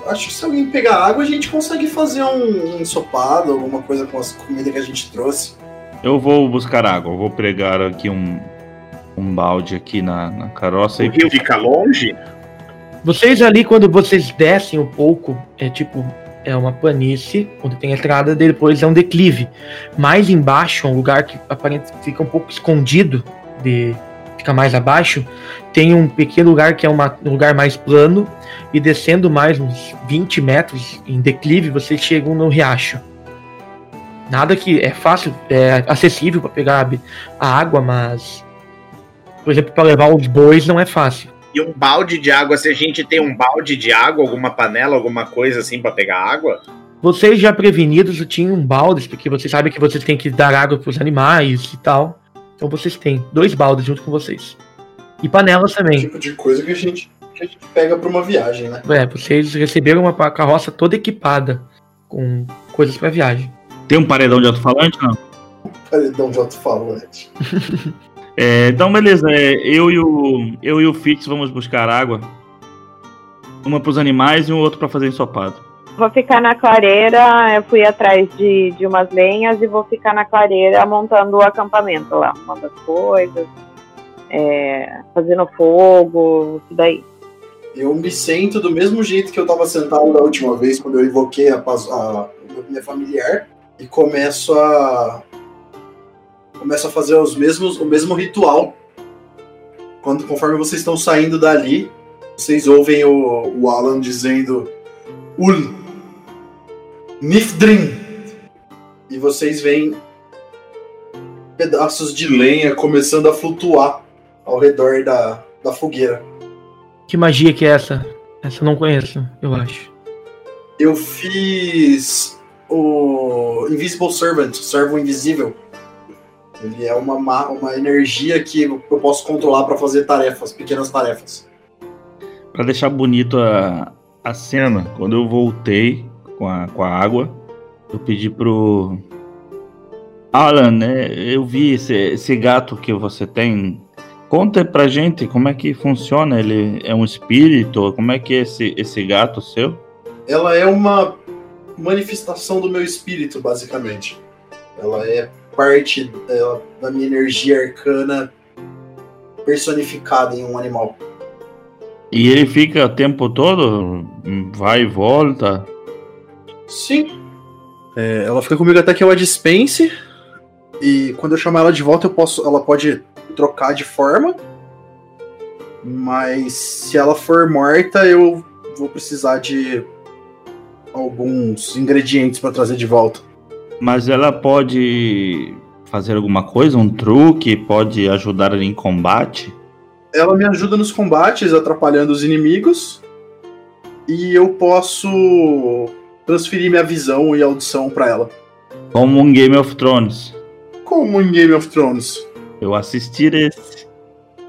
Acho que se alguém pegar água, a gente consegue fazer um, um ensopado, alguma coisa com as comidas que a gente trouxe. Eu vou buscar água, vou pregar aqui um, um balde aqui na, na carroça O rio fica longe? Vocês ali, quando vocês descem um pouco, é tipo, é uma planície, onde tem a estrada, depois é um declive. Mais embaixo, um lugar que aparentemente fica um pouco escondido, de fica mais abaixo, tem um pequeno lugar que é uma, um lugar mais plano, e descendo mais uns 20 metros em declive, vocês chegam no riacho. Nada que é fácil, é acessível para pegar a água, mas, por exemplo, para levar os bois não é fácil. E um balde de água, se a gente tem um balde de água, alguma panela, alguma coisa assim pra pegar água? Vocês já prevenidos tinham um baldes, porque vocês sabem que vocês têm que dar água para os animais e tal. Então vocês têm dois baldes junto com vocês. E panelas também. Tipo de coisa que a gente, que a gente pega pra uma viagem, né? É, vocês receberam uma carroça toda equipada com coisas para viagem. Tem um paredão de alto-falante, não? Paredão de alto-falante. É, então, beleza. é, eu, e o, eu e o Fitz vamos buscar água. Uma para os animais e um outro para fazer ensopado. Vou ficar na clareira, eu fui atrás de, de umas lenhas e vou ficar na clareira montando o acampamento lá, arrumando as coisas, é, fazendo fogo, isso daí. Eu me sento do mesmo jeito que eu tava sentado da última vez, quando eu invoquei a, paz- a- minha familiar e começo a começo a fazer os mesmos o mesmo ritual. Quando conforme vocês estão saindo dali, vocês ouvem o, o Alan dizendo Ul Nifdrin e vocês veem pedaços de lenha começando a flutuar ao redor da, da fogueira. Que magia que é essa? Essa eu não conheço, eu acho. Eu fiz o Invisible Servant, servo invisível. Ele é uma, ma- uma energia que eu posso controlar para fazer tarefas, pequenas tarefas. Pra deixar bonito a, a cena, quando eu voltei com a, com a água, eu pedi pro. Alan, né? Eu vi esse, esse gato que você tem. Conta pra gente como é que funciona. Ele é um espírito? Como é que é esse, esse gato seu? Ela é uma manifestação do meu espírito, basicamente. Ela é parte da, da minha energia arcana personificada em um animal. E ele fica o tempo todo? Vai e volta? Sim. É, ela fica comigo até que eu a dispense. E quando eu chamar ela de volta, eu posso, ela pode trocar de forma. Mas se ela for morta, eu vou precisar de alguns ingredientes para trazer de volta. Mas ela pode fazer alguma coisa? Um truque? Pode ajudar em combate? Ela me ajuda nos combates, atrapalhando os inimigos. E eu posso transferir minha visão e audição para ela. Como um Game of Thrones. Como em Game of Thrones. Eu assisti esse.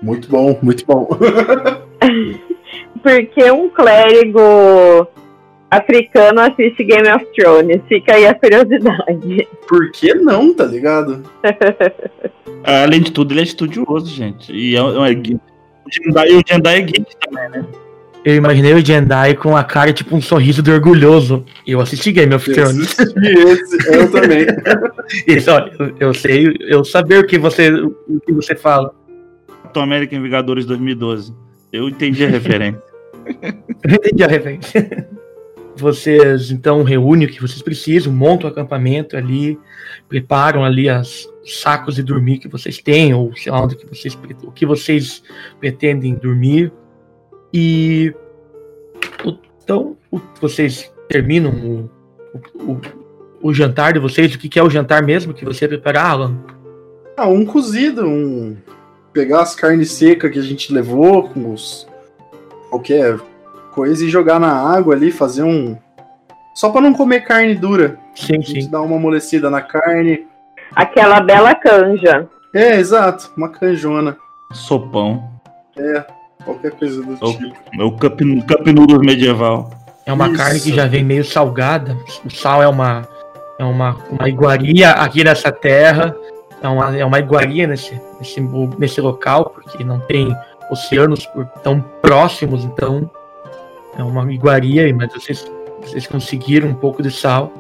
Muito bom, muito bom. Porque um clérigo africano assiste Game of Thrones. Fica aí a curiosidade. Por que não, tá ligado? Além de tudo, ele é estudioso, gente. E é, é, o Jendai, o Jendai é geek também, né? Eu imaginei o Jendai com a cara tipo um sorriso do orgulhoso. Eu assisti Game of Thrones. Esse, eu também. Isso, olha, eu, eu sei, eu saber o que você, o que você fala. Capitão América em Vingadores 2012. Eu entendi a referência. Eu entendi a referência. Vocês então reúnem o que vocês precisam, montam o acampamento ali, preparam ali as sacos de dormir que vocês têm, ou sei lá onde que vocês, o que vocês pretendem dormir. E então vocês terminam o, o, o- jantar de vocês. O que, que é o jantar mesmo que você preparar, Alan? Ah, um cozido, um. Pegar as carnes secas que a gente levou, com os. qualquer coisa e jogar na água ali, fazer um. Só pra não comer carne dura. Sim, a gente dá uma amolecida na carne. Aquela bela canja. É, exato, uma canjona. Sopão. É, qualquer coisa do O, tipo. o cup, cup noodles medieval. É uma Isso. carne que já vem meio salgada. O sal é uma é uma, uma iguaria aqui nessa terra. É uma, é uma iguaria nesse, nesse, nesse local, porque não tem oceanos por- tão próximos, então é uma iguaria, mas vocês, vocês conseguiram um pouco de sal.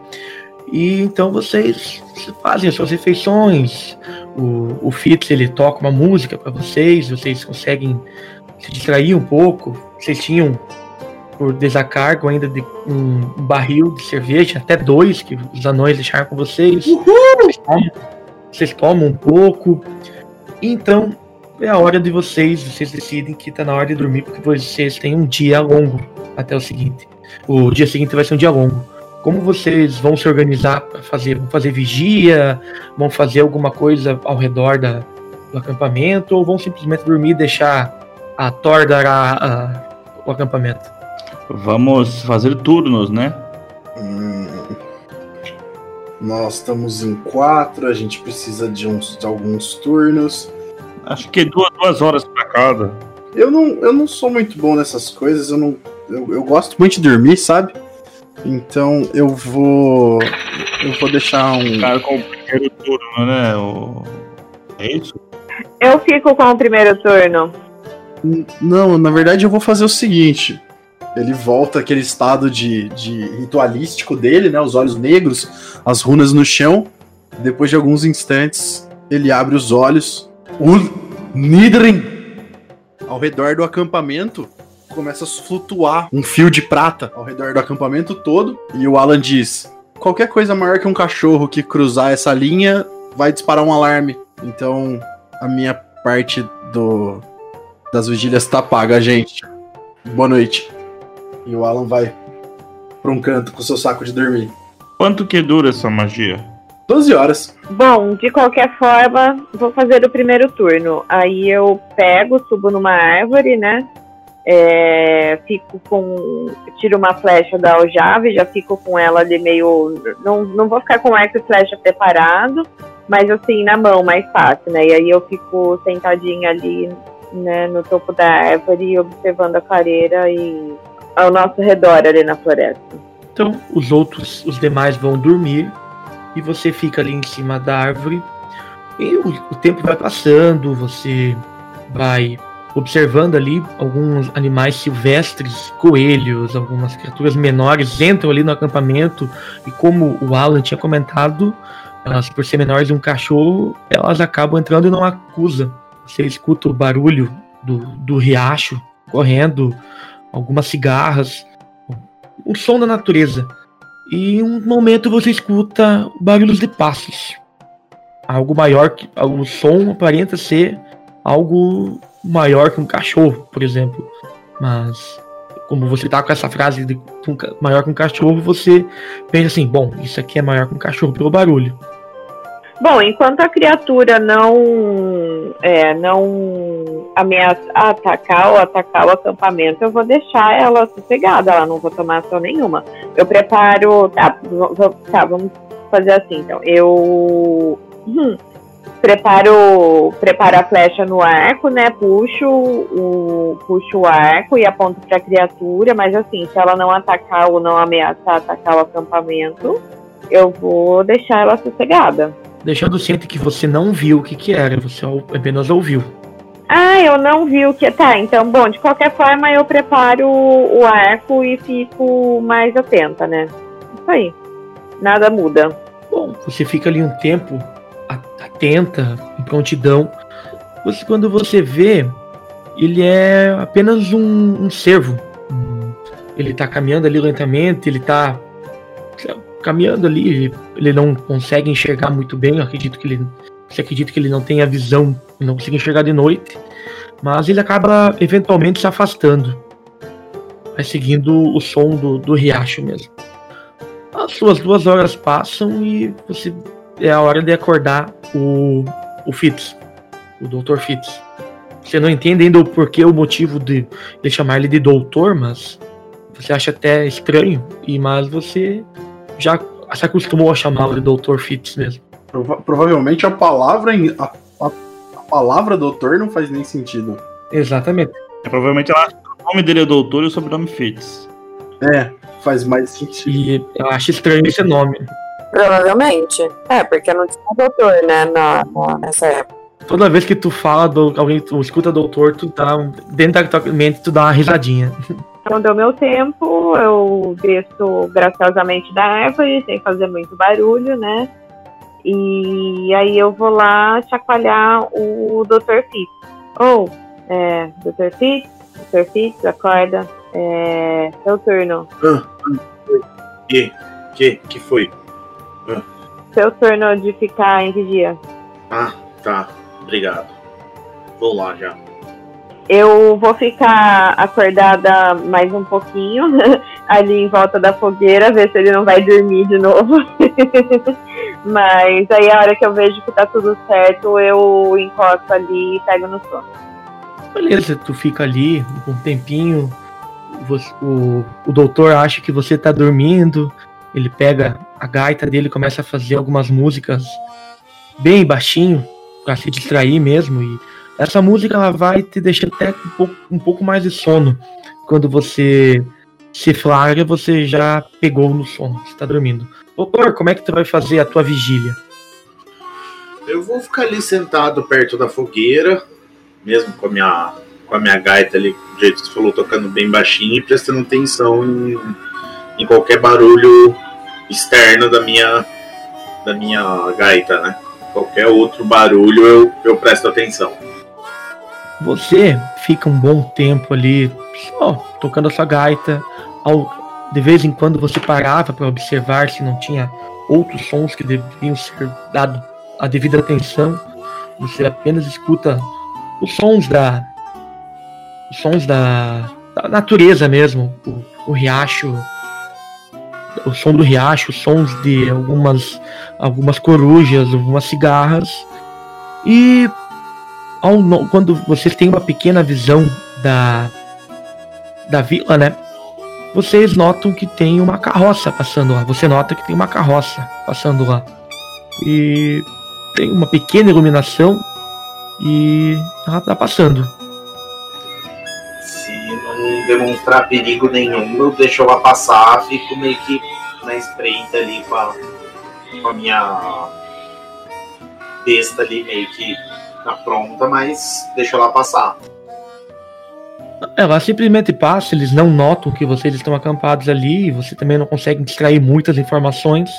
E então vocês fazem as suas refeições. O, o Fitz ele toca uma música para vocês, vocês conseguem se distrair um pouco. Vocês tinham por desacargo ainda de um barril de cerveja, até dois que os anões deixaram com vocês. Vocês tomam, vocês tomam um pouco. Então é a hora de vocês, vocês decidem que tá na hora de dormir, porque vocês têm um dia longo até o seguinte. O dia seguinte vai ser um dia longo. Como vocês vão se organizar para fazer? Vão fazer vigia? Vão fazer alguma coisa ao redor da, do acampamento? Ou vão simplesmente dormir e deixar a Thor dar a- a- o acampamento? Vamos fazer turnos, né? Hum, nós estamos em quatro, a gente precisa de, uns, de alguns turnos. Acho que duas, duas horas pra cada. Eu não, eu não sou muito bom nessas coisas, eu não. Eu, eu gosto muito de dormir, sabe? Então eu vou. Eu vou deixar um. Cara, com o primeiro turno, né? O... É isso? Eu fico com o primeiro turno. N- Não, na verdade eu vou fazer o seguinte. Ele volta àquele estado de, de ritualístico dele, né? Os olhos negros, as runas no chão. Depois de alguns instantes, ele abre os olhos. Ul Nidrin! Ao redor do acampamento, começa a flutuar um fio de prata ao redor do acampamento todo. E o Alan diz: qualquer coisa maior que um cachorro que cruzar essa linha vai disparar um alarme. Então, a minha parte do das vigílias tá paga, gente. Boa noite. E o Alan vai pra um canto com seu saco de dormir. Quanto que dura essa magia? 12 horas. Bom, de qualquer forma, vou fazer o primeiro turno. Aí eu pego, subo numa árvore, né? É, fico com. Tiro uma flecha da aljava, já fico com ela ali meio. Não, não vou ficar com arco e flecha preparado, mas assim, na mão, mais fácil, né? E aí eu fico sentadinha ali, né, no topo da árvore, observando a clareira e ao nosso redor ali na floresta. Então, os outros, os demais vão dormir e você fica ali em cima da árvore. E o, o tempo vai passando, você vai observando ali alguns animais silvestres, coelhos, algumas criaturas menores entram ali no acampamento e como o Alan tinha comentado, elas por ser menores de um cachorro, elas acabam entrando e não acusa. Você escuta o barulho do, do riacho correndo, algumas cigarras, o som da natureza. E em um momento você escuta barulhos de passos. Algo maior que o som aparenta ser algo maior que um cachorro, por exemplo. Mas como você tá com essa frase de maior que um cachorro, você pensa assim, bom, isso aqui é maior que um cachorro pelo barulho. Bom, enquanto a criatura não é, não ameaça atacar ou atacar o acampamento, eu vou deixar ela sossegada, ela não vou tomar ação nenhuma. Eu preparo. Tá, vou, tá vamos fazer assim então. Eu. Hum, preparo, preparo a flecha no arco, né? Puxo o, puxo o arco e aponto para a criatura, mas assim, se ela não atacar ou não ameaçar atacar o acampamento, eu vou deixar ela sossegada. Deixando ciente que você não viu o que, que era, você apenas ouviu. Ah, eu não vi o que. Tá, então, bom, de qualquer forma eu preparo o arco e fico mais atenta, né? Isso aí. Nada muda. Bom, você fica ali um tempo atenta, em prontidão. Você, quando você vê, ele é apenas um, um cervo. Ele tá caminhando ali lentamente, ele tá caminhando ali, ele não consegue enxergar muito bem, eu acredito que ele. Você acredita que ele não tem a visão, não consegue enxergar de noite, mas ele acaba eventualmente se afastando. Vai seguindo o som do, do riacho mesmo. As suas duas horas passam e você é a hora de acordar o, o Fitz, o Dr. Fitz. Você não entende ainda o porquê, o motivo de, de chamar ele de doutor, mas você acha até estranho, e mas você já se acostumou a chamá-lo de Dr. Fitz mesmo. Prova provavelmente a palavra a, a, a, palavra doutor não faz nem sentido. Exatamente. É, provavelmente ela, o nome dele é doutor e o sobrenome Fitz. É, faz mais sentido. E eu acho estranho esse nome. Provavelmente. É, porque não tinha doutor, né, na, nessa época. Toda vez que tu fala, do, alguém tu escuta doutor, tu dá, dentro da tua mente, tu dá uma risadinha. Então deu meu tempo, eu desço graciosamente da árvore, sem fazer muito barulho, né? E aí eu vou lá chacoalhar o Dr. Fitz. Ou, oh, é, Dr. Fitz, Dr. Fitz, acorda. É, seu turno. Ah, que, que, que foi? Seu turno de ficar em vigia. Ah, tá. Obrigado. Vou lá já. Eu vou ficar acordada mais um pouquinho ali em volta da fogueira, ver se ele não vai dormir de novo. Mas aí a hora que eu vejo que tá tudo certo, eu encosto ali e pego no sono. Beleza, tu fica ali um tempinho. Você, o, o doutor acha que você tá dormindo. Ele pega a gaita dele começa a fazer algumas músicas bem baixinho para se distrair mesmo e essa música ela vai te deixar até um pouco, um pouco mais de sono. Quando você se flagra você já pegou no sono está dormindo. Doutor como é que tu vai fazer a tua vigília? Eu vou ficar ali sentado perto da fogueira mesmo com a minha com a minha gaita ali do jeito que você falou tocando bem baixinho e prestando atenção em, em qualquer barulho externo da minha da minha gaita, né? Qualquer outro barulho eu, eu presto atenção. Você fica um bom tempo ali só tocando a sua gaita. De vez em quando você parava para observar se não tinha outros sons que deviam ser dado a devida atenção. Você apenas escuta os sons da os sons da, da natureza mesmo, o, o riacho, o som do riacho, sons de algumas algumas corujas, algumas cigarras e ao, quando vocês têm uma pequena visão da da vila, né? Vocês notam que tem uma carroça passando lá. Você nota que tem uma carroça passando lá. E tem uma pequena iluminação e ela tá passando. Demonstrar perigo nenhum, eu deixo ela passar, fico meio que na espreita ali com a, com a minha besta ali meio que na pronta, mas deixo ela passar. Ela simplesmente passa, eles não notam que vocês estão acampados ali, você também não consegue extrair muitas informações.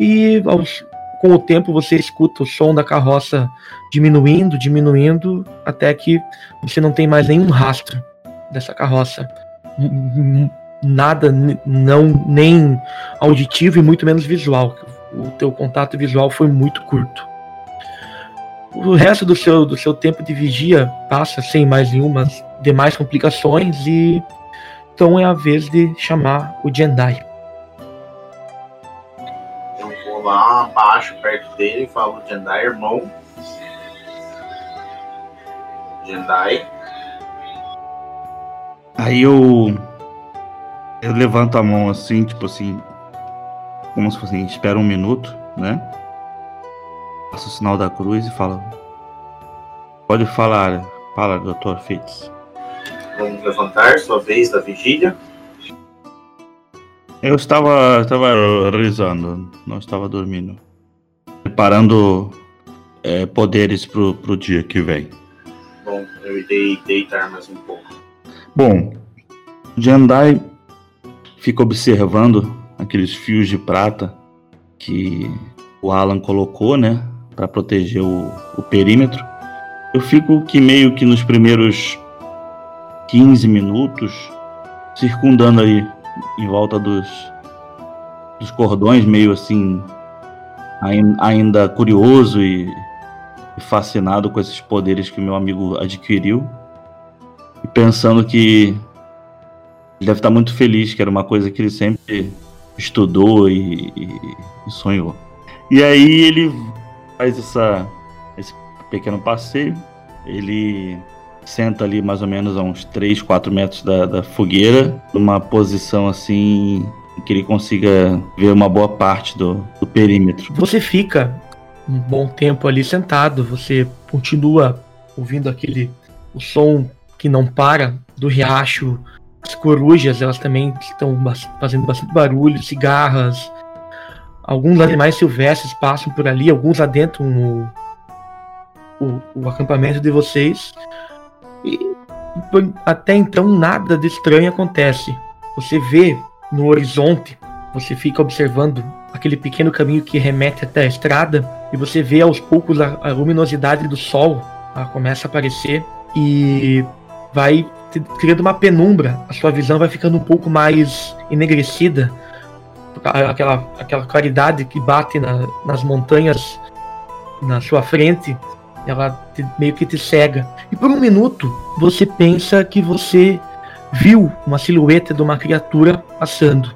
E aos, com o tempo você escuta o som da carroça diminuindo, diminuindo, até que você não tem mais nenhum rastro dessa carroça. Nada, não nem auditivo e muito menos visual. O teu contato visual foi muito curto. O resto do seu, do seu tempo de vigia passa sem mais nenhuma demais complicações e então é a vez de chamar o Jendai. Eu vou lá abaixo, perto dele, e falo, Jendai, irmão. Jendai. Aí eu. Eu levanto a mão assim, tipo assim. Como se fosse assim, espera um minuto, né? Faço o sinal da cruz e falo. Pode falar, fala, Dr. Fitz. Vamos levantar, sua vez da vigília. Eu estava, estava rezando, não estava dormindo. Preparando é, poderes pro, pro dia que vem. Bom, eu irei deitar mais um pouco. Bom, Jandai fica observando aqueles fios de prata que o Alan colocou, né, para proteger o, o perímetro. Eu fico que meio que nos primeiros 15 minutos circundando aí em volta dos, dos cordões, meio assim, ainda curioso e, fascinado com esses poderes que meu amigo adquiriu. E pensando que ele deve estar muito feliz, que era uma coisa que ele sempre estudou e, e, e sonhou. E aí ele faz essa, esse pequeno passeio. Ele senta ali mais ou menos a uns 3, 4 metros da, da fogueira, numa posição assim que ele consiga ver uma boa parte do, do perímetro. Você fica um bom tempo ali sentado, você continua ouvindo aquele o som que não para do riacho. As corujas, elas também estão fazendo bastante barulho, cigarras. Alguns animais silvestres passam por ali, alguns adentram o, o, o acampamento de vocês. E até então nada de estranho acontece. Você vê no horizonte, você fica observando aquele pequeno caminho que remete até a estrada e você vê aos poucos a, a luminosidade do sol começa a aparecer e vai criando uma penumbra. A sua visão vai ficando um pouco mais enegrecida. Aquela, aquela claridade que bate na, nas montanhas na sua frente ela te, meio que te cega. E por um minuto você pensa que você viu uma silhueta de uma criatura passando.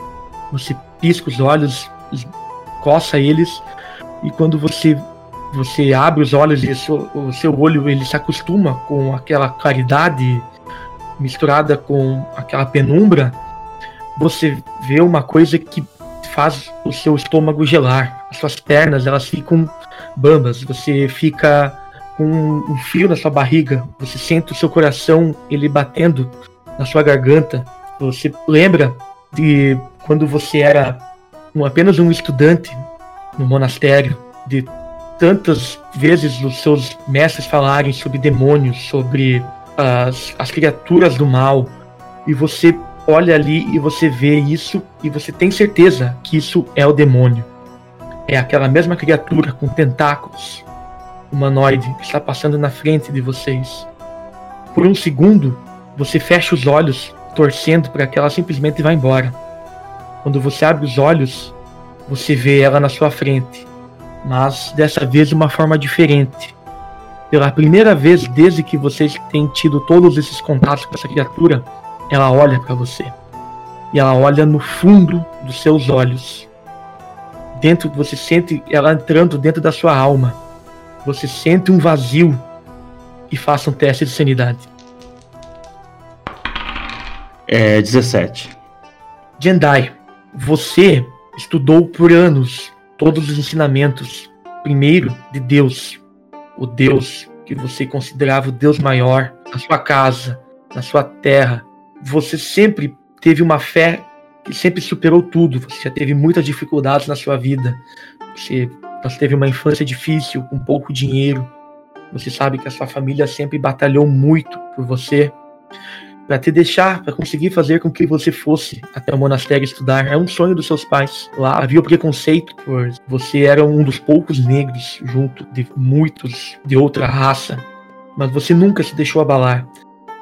Você pisca os olhos, coça eles, e quando você você abre os olhos e o seu olho ele se acostuma com aquela claridade misturada com aquela penumbra, você vê uma coisa que faz o seu estômago gelar. As suas pernas elas ficam bambas, você fica com um frio na sua barriga, você sente o seu coração ele batendo na sua garganta. Você lembra de quando você era um, apenas um estudante no monastério, de tantas vezes os seus mestres falarem sobre demônios, sobre as, as criaturas do mal, e você olha ali e você vê isso e você tem certeza que isso é o demônio. É aquela mesma criatura com tentáculos, humanoide que está passando na frente de vocês. Por um segundo, você fecha os olhos, torcendo para que ela simplesmente vá embora. Quando você abre os olhos, você vê ela na sua frente, mas dessa vez de uma forma diferente. Pela primeira vez desde que vocês têm tido todos esses contatos com essa criatura, ela olha para você. E ela olha no fundo dos seus olhos. Dentro você sente ela entrando dentro da sua alma. Você sente um vazio e faça um teste de sanidade. É 17. Jendai, você estudou por anos todos os ensinamentos, primeiro de Deus, o Deus que você considerava o Deus maior, na sua casa, na sua terra. Você sempre teve uma fé que sempre superou tudo. Você já teve muitas dificuldades na sua vida. Você, você teve uma infância difícil, com pouco dinheiro. Você sabe que a sua família sempre batalhou muito por você para te deixar, para conseguir fazer com que você fosse até o monastério estudar. É um sonho dos seus pais. Lá havia o preconceito por você era um dos poucos negros junto de muitos de outra raça, mas você nunca se deixou abalar.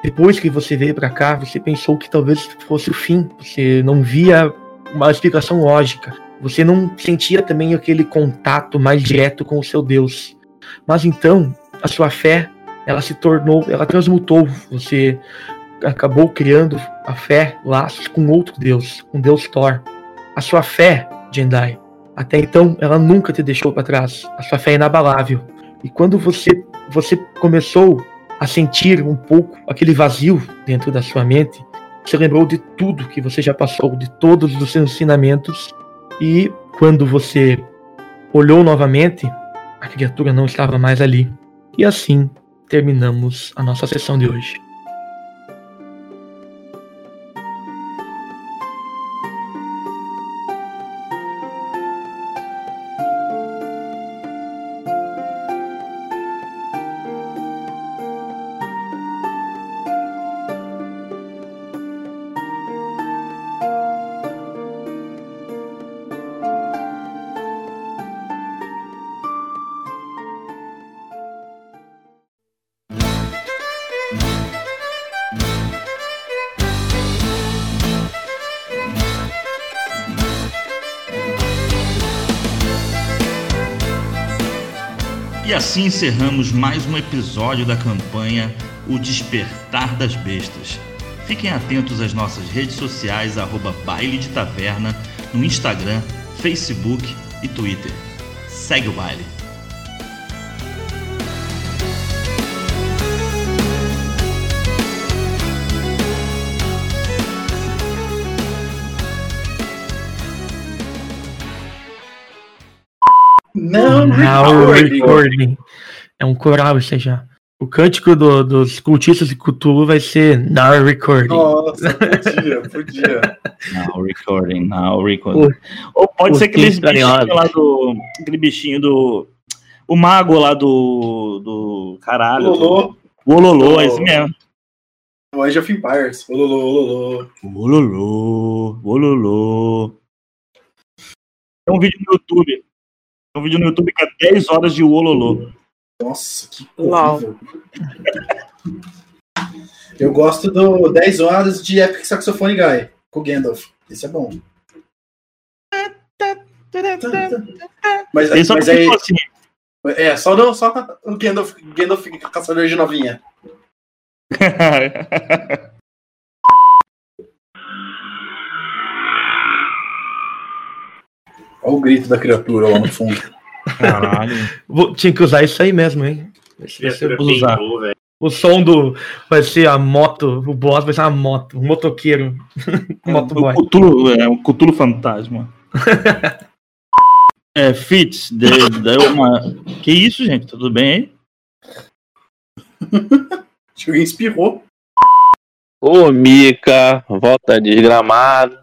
Depois que você veio para cá, você pensou que talvez fosse o fim. Você não via uma explicação lógica. Você não sentia também aquele contato mais direto com o seu Deus. Mas então, a sua fé, ela se tornou, ela transmutou. Você acabou criando a fé, laços com outro Deus, com Deus Thor. A sua fé, Jendai, até então ela nunca te deixou para trás. A sua fé é inabalável. E quando você você começou a sentir um pouco aquele vazio dentro da sua mente, você lembrou de tudo que você já passou, de todos os seus ensinamentos, e quando você olhou novamente, a criatura não estava mais ali. E assim terminamos a nossa sessão de hoje. E assim encerramos mais um episódio da campanha O Despertar das Bestas. Fiquem atentos às nossas redes sociais, arroba Baile de Taverna, no Instagram, Facebook e Twitter. Segue o baile. Now recording. É um coral, ou seja, o cântico do- dos cultistas de Cthulhu vai ser Now recording. Nossa, podia, podia. Now recording, now recording. O- Ou pode o ser aquele bichinho lá do. Aquele bichinho do. O mago lá do. do. Caralho. Ololô. O Ololô, é esse mesmo. O Age of Empires. Ololô, ololô. Ololô, ololô. Tem um vídeo no YouTube. Tem um vídeo no YouTube que é 10 horas de Ololô. Nossa, que horrível. Eu gosto do 10 horas de Epic Saxophone Guy, com o Gandalf. Esse é bom. Mas, Tem só mas aí. tipo assim. É, só, não, só o Gandalf, Gandalf caçador de novinha. Olha o grito da criatura lá no fundo. Caralho. Vou- tinha que usar isso aí mesmo, hein? Vou usar. O som do. Vai ser a moto. O boss vai ser uma moto. Um motoqueiro. Motoboy. O Cutulo, é um Cutulo fantasma. é, Fitz, deu, deu uma. Que isso, gente? Tudo bem aí? Acho que alguém espirrou. Ô, Mica, volta desgramado.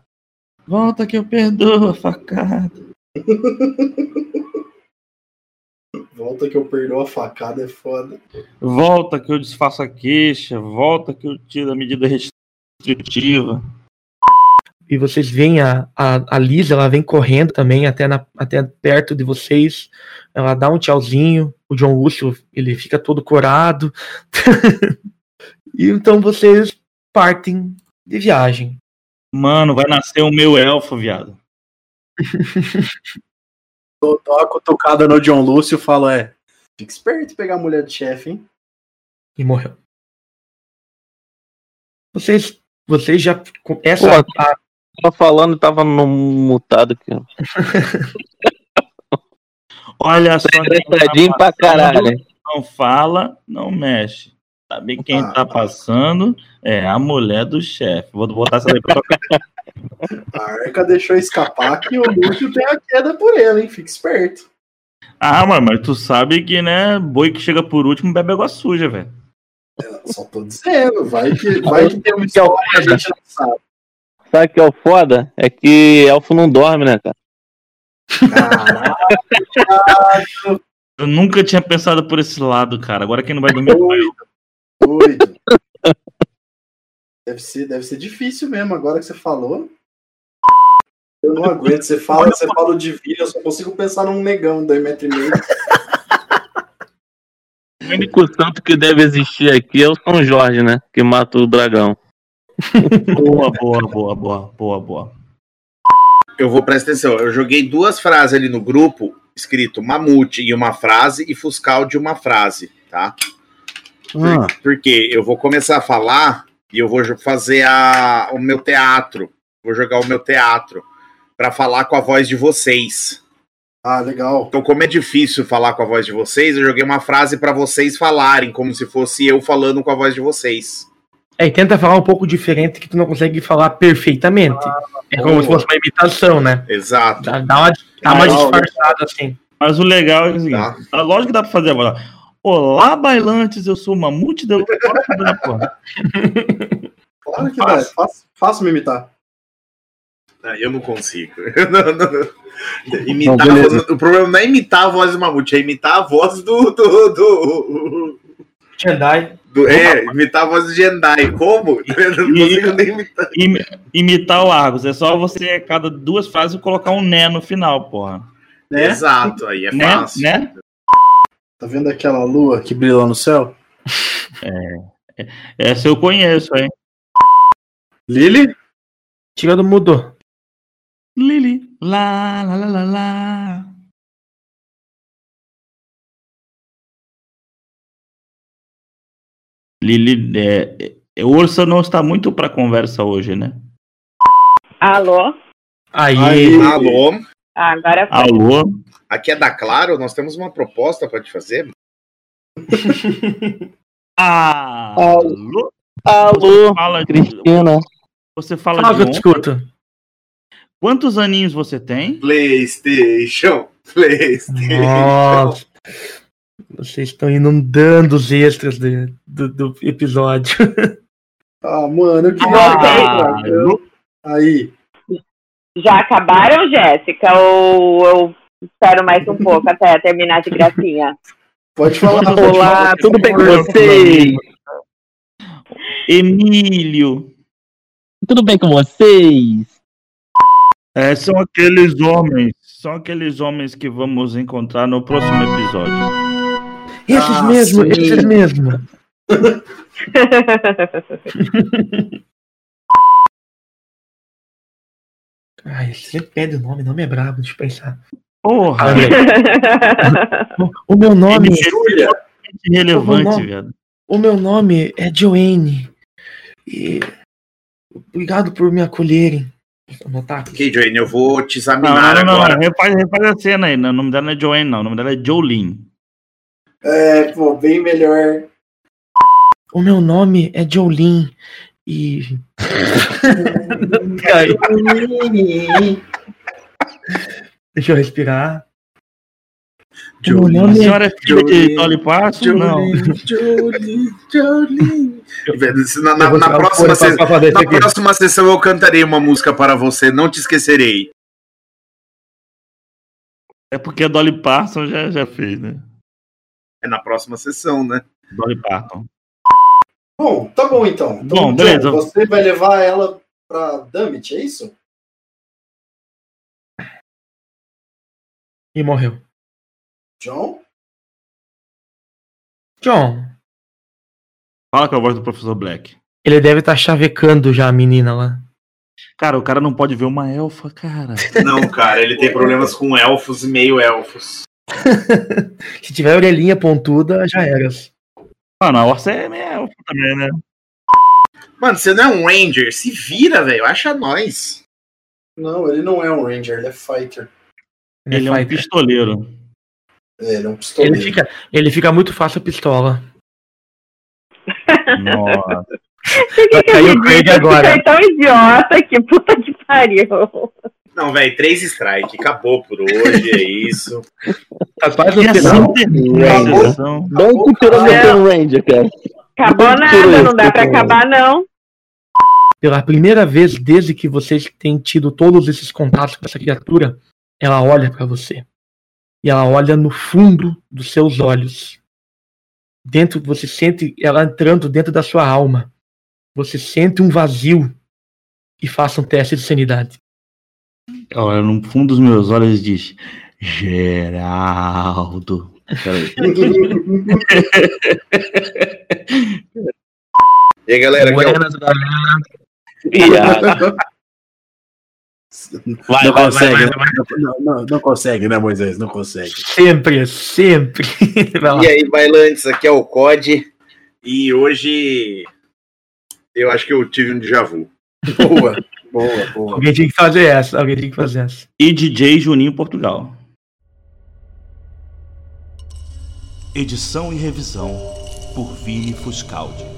Volta que eu perdoo a facada. Volta que eu perdoo a facada, é foda. Volta que eu desfaço a queixa. Volta que eu tiro a medida restritiva. E vocês veem a, a, a Lisa, ela vem correndo também até, na, até perto de vocês. Ela dá um tchauzinho. O John Lúcio, ele fica todo corado. e então vocês partem de viagem. Mano, vai nascer o meu elfo, viado. Dou, dou uma cutucada no John Lúcio e falo, é. Fica esperto em pegar a mulher do chefe, hein? E morreu. Vocês, vocês já. Essa. Pô, tava falando e tava no mutado aqui. Olha só. Engraçadinho pra caralho. hein? Não fala, não mexe. Sabe quem tá passando? É a mulher do chefe. Vou botar essa daí pra tocar. A Arca deixou escapar que o Lúcio tem a queda por ele, hein? Fica esperto. Ah, mano, mas tu sabe que, né? Boi que chega por último bebe água suja, velho. Só tô dizendo, vai que, vai que tem uma história que a gente não sabe. Sabe o que é o foda? É que elfo não dorme, né, cara? Eu nunca tinha pensado por esse lado, cara. Agora quem não vai dormir é eu. Doido. Deve ser, deve ser difícil mesmo, agora que você falou. Eu não aguento. Você fala, você fala o divino, eu só consigo pensar num negão de dois metros e meio. O único santo que deve existir aqui é o São Jorge, né? Que mata o dragão. Boa, boa, boa, boa, boa, boa. Eu vou prestar atenção. Eu joguei duas frases ali no grupo, escrito mamute em uma frase e fuscal de uma frase, tá? Ah. Porque eu vou começar a falar e eu vou fazer a, o meu teatro. Vou jogar o meu teatro pra falar com a voz de vocês. Ah, legal. Então, como é difícil falar com a voz de vocês, eu joguei uma frase pra vocês falarem, como se fosse eu falando com a voz de vocês. É, e tenta falar um pouco diferente que tu não consegue falar perfeitamente. é como boa. se fosse uma imitação, né? Exato. Dá, dá uma, dá uma Legal, disfarçada assim. Mas o legal é o seguinte: a lógica que dá pra fazer agora. Olá, bailantes, eu sou uma multidão. Porra? Claro que dá. Fácil, fácil me imitar. Ah, eu não consigo. Eu não- não- não. Imitar voz- o problema não é imitar a voz do Mamute, é imitar a voz do. do, do, Jedi. do- é, imitar a voz do Jendai. Como? Eu não consigo nem imitar. Imi- imitar o Argos. É só você, a cada duas frases, colocar um né no final, porra. Né? Exato, aí é Né? fácil. Né? Tá vendo aquela lua que brilha lá no céu? É. Essa eu conheço, hein? Lily? Tira do mudou. Lili. Lá, lá, lá, lá, lá. Lili, é, é, o Ursa não está muito pra conversa hoje, né? Alô? Aí. Alô? Ah, agora foi. Alô? Aqui é da Claro, nós temos uma proposta para te fazer. Alô? Alô, Fala, Cristina. Você fala Fala que de eu te escuto. Quantos aninhos você tem? PlayStation, PlayStation. Nossa. Vocês estão inundando os extras de- do, do episódio. Ah, mano, eu queria. Ah. Aí. Já acabaram, Jéssica? Ou eu espero mais um pouco até terminar de gracinha? Pode falar. pode Olá, falar. tudo bem com vocês? Emílio. Tudo bem com vocês? É, são aqueles homens. São aqueles homens que vamos encontrar no próximo episódio. Esses Ah, mesmo, sim. esses mesmo. Ai, você sempre pede o nome, nome é brabo, deixa eu pensar. Porra! O, o meu nome. É totalmente relevante, nome- viado. O meu nome é Joanne. E obrigado por me acolherem. Ok, Joanne, eu vou te examinar não, não, agora. não. Refaz, refaz a cena aí. O nome dela não é Joanne, não. O nome dela é Jolene. É, pô, bem melhor. O meu nome é Jolene. E. Deixa eu respirar. Meu A senhora é filha de Dolly Parton? Não. Jolie, Jolie. Na, na- na próxima, se- na próxima sessão eu cantarei uma música para você, não te esquecerei. É porque a Dolly Parton já, já fez, né? É na próxima sessão, né? Dolly Parton. Bom, tá bom então. então Bom, John, beleza. Você vai levar ela pra Damit, é isso? E morreu. John? John, Fala com a voz do professor Black. ele deve estar chavecando já a menina lá. Cara, o cara não pode ver uma elfa, cara. Não, cara, ele tem problemas com elfos e meio elfos. Se tiver orelhinha pontuda, já era. Mano, a Orsa é meio também, né? Mano, você não é um Ranger? Se vira, velho. Acha nós. Não, ele não é um Ranger, ele é fighter. Ele é um fighter. pistoleiro. É, ele é um pistoleiro. Ele fica, ele fica muito fácil a pistola. Nossa. Por que, que Aí eu o Craig agora. Você é tão idiota que puta que pariu. Não, velho, três strike. Acabou por hoje, é isso. Quase no assim final. termina a sessão. Bom que meter um Ranger, cara. Acabou nada, não dá pra acabar, não. Pela primeira vez desde que vocês têm tido todos esses contatos com essa criatura, ela olha pra você. E ela olha no fundo dos seus olhos. Dentro, você sente ela entrando dentro da sua alma. Você sente um vazio. E faça um teste de sanidade. Olha no fundo dos meus olhos e diz: Geraldo. Peraí. E aí, galera, aqui é o Buenas, galera. Vai, não vai, consegue, vai, né? Não, não- não consegue, né, Moisés? Não consegue. Sempre, sempre. Vai. E aí, bailantes, aqui é o COD. E hoje eu acho que eu tive um déjà vu. Boa, boa, boa. Alguém tinha que fazer essa. Alguém tinha que fazer essa. E DJ Juninho Portugal. Edição e revisão por Vini Fuscaldi.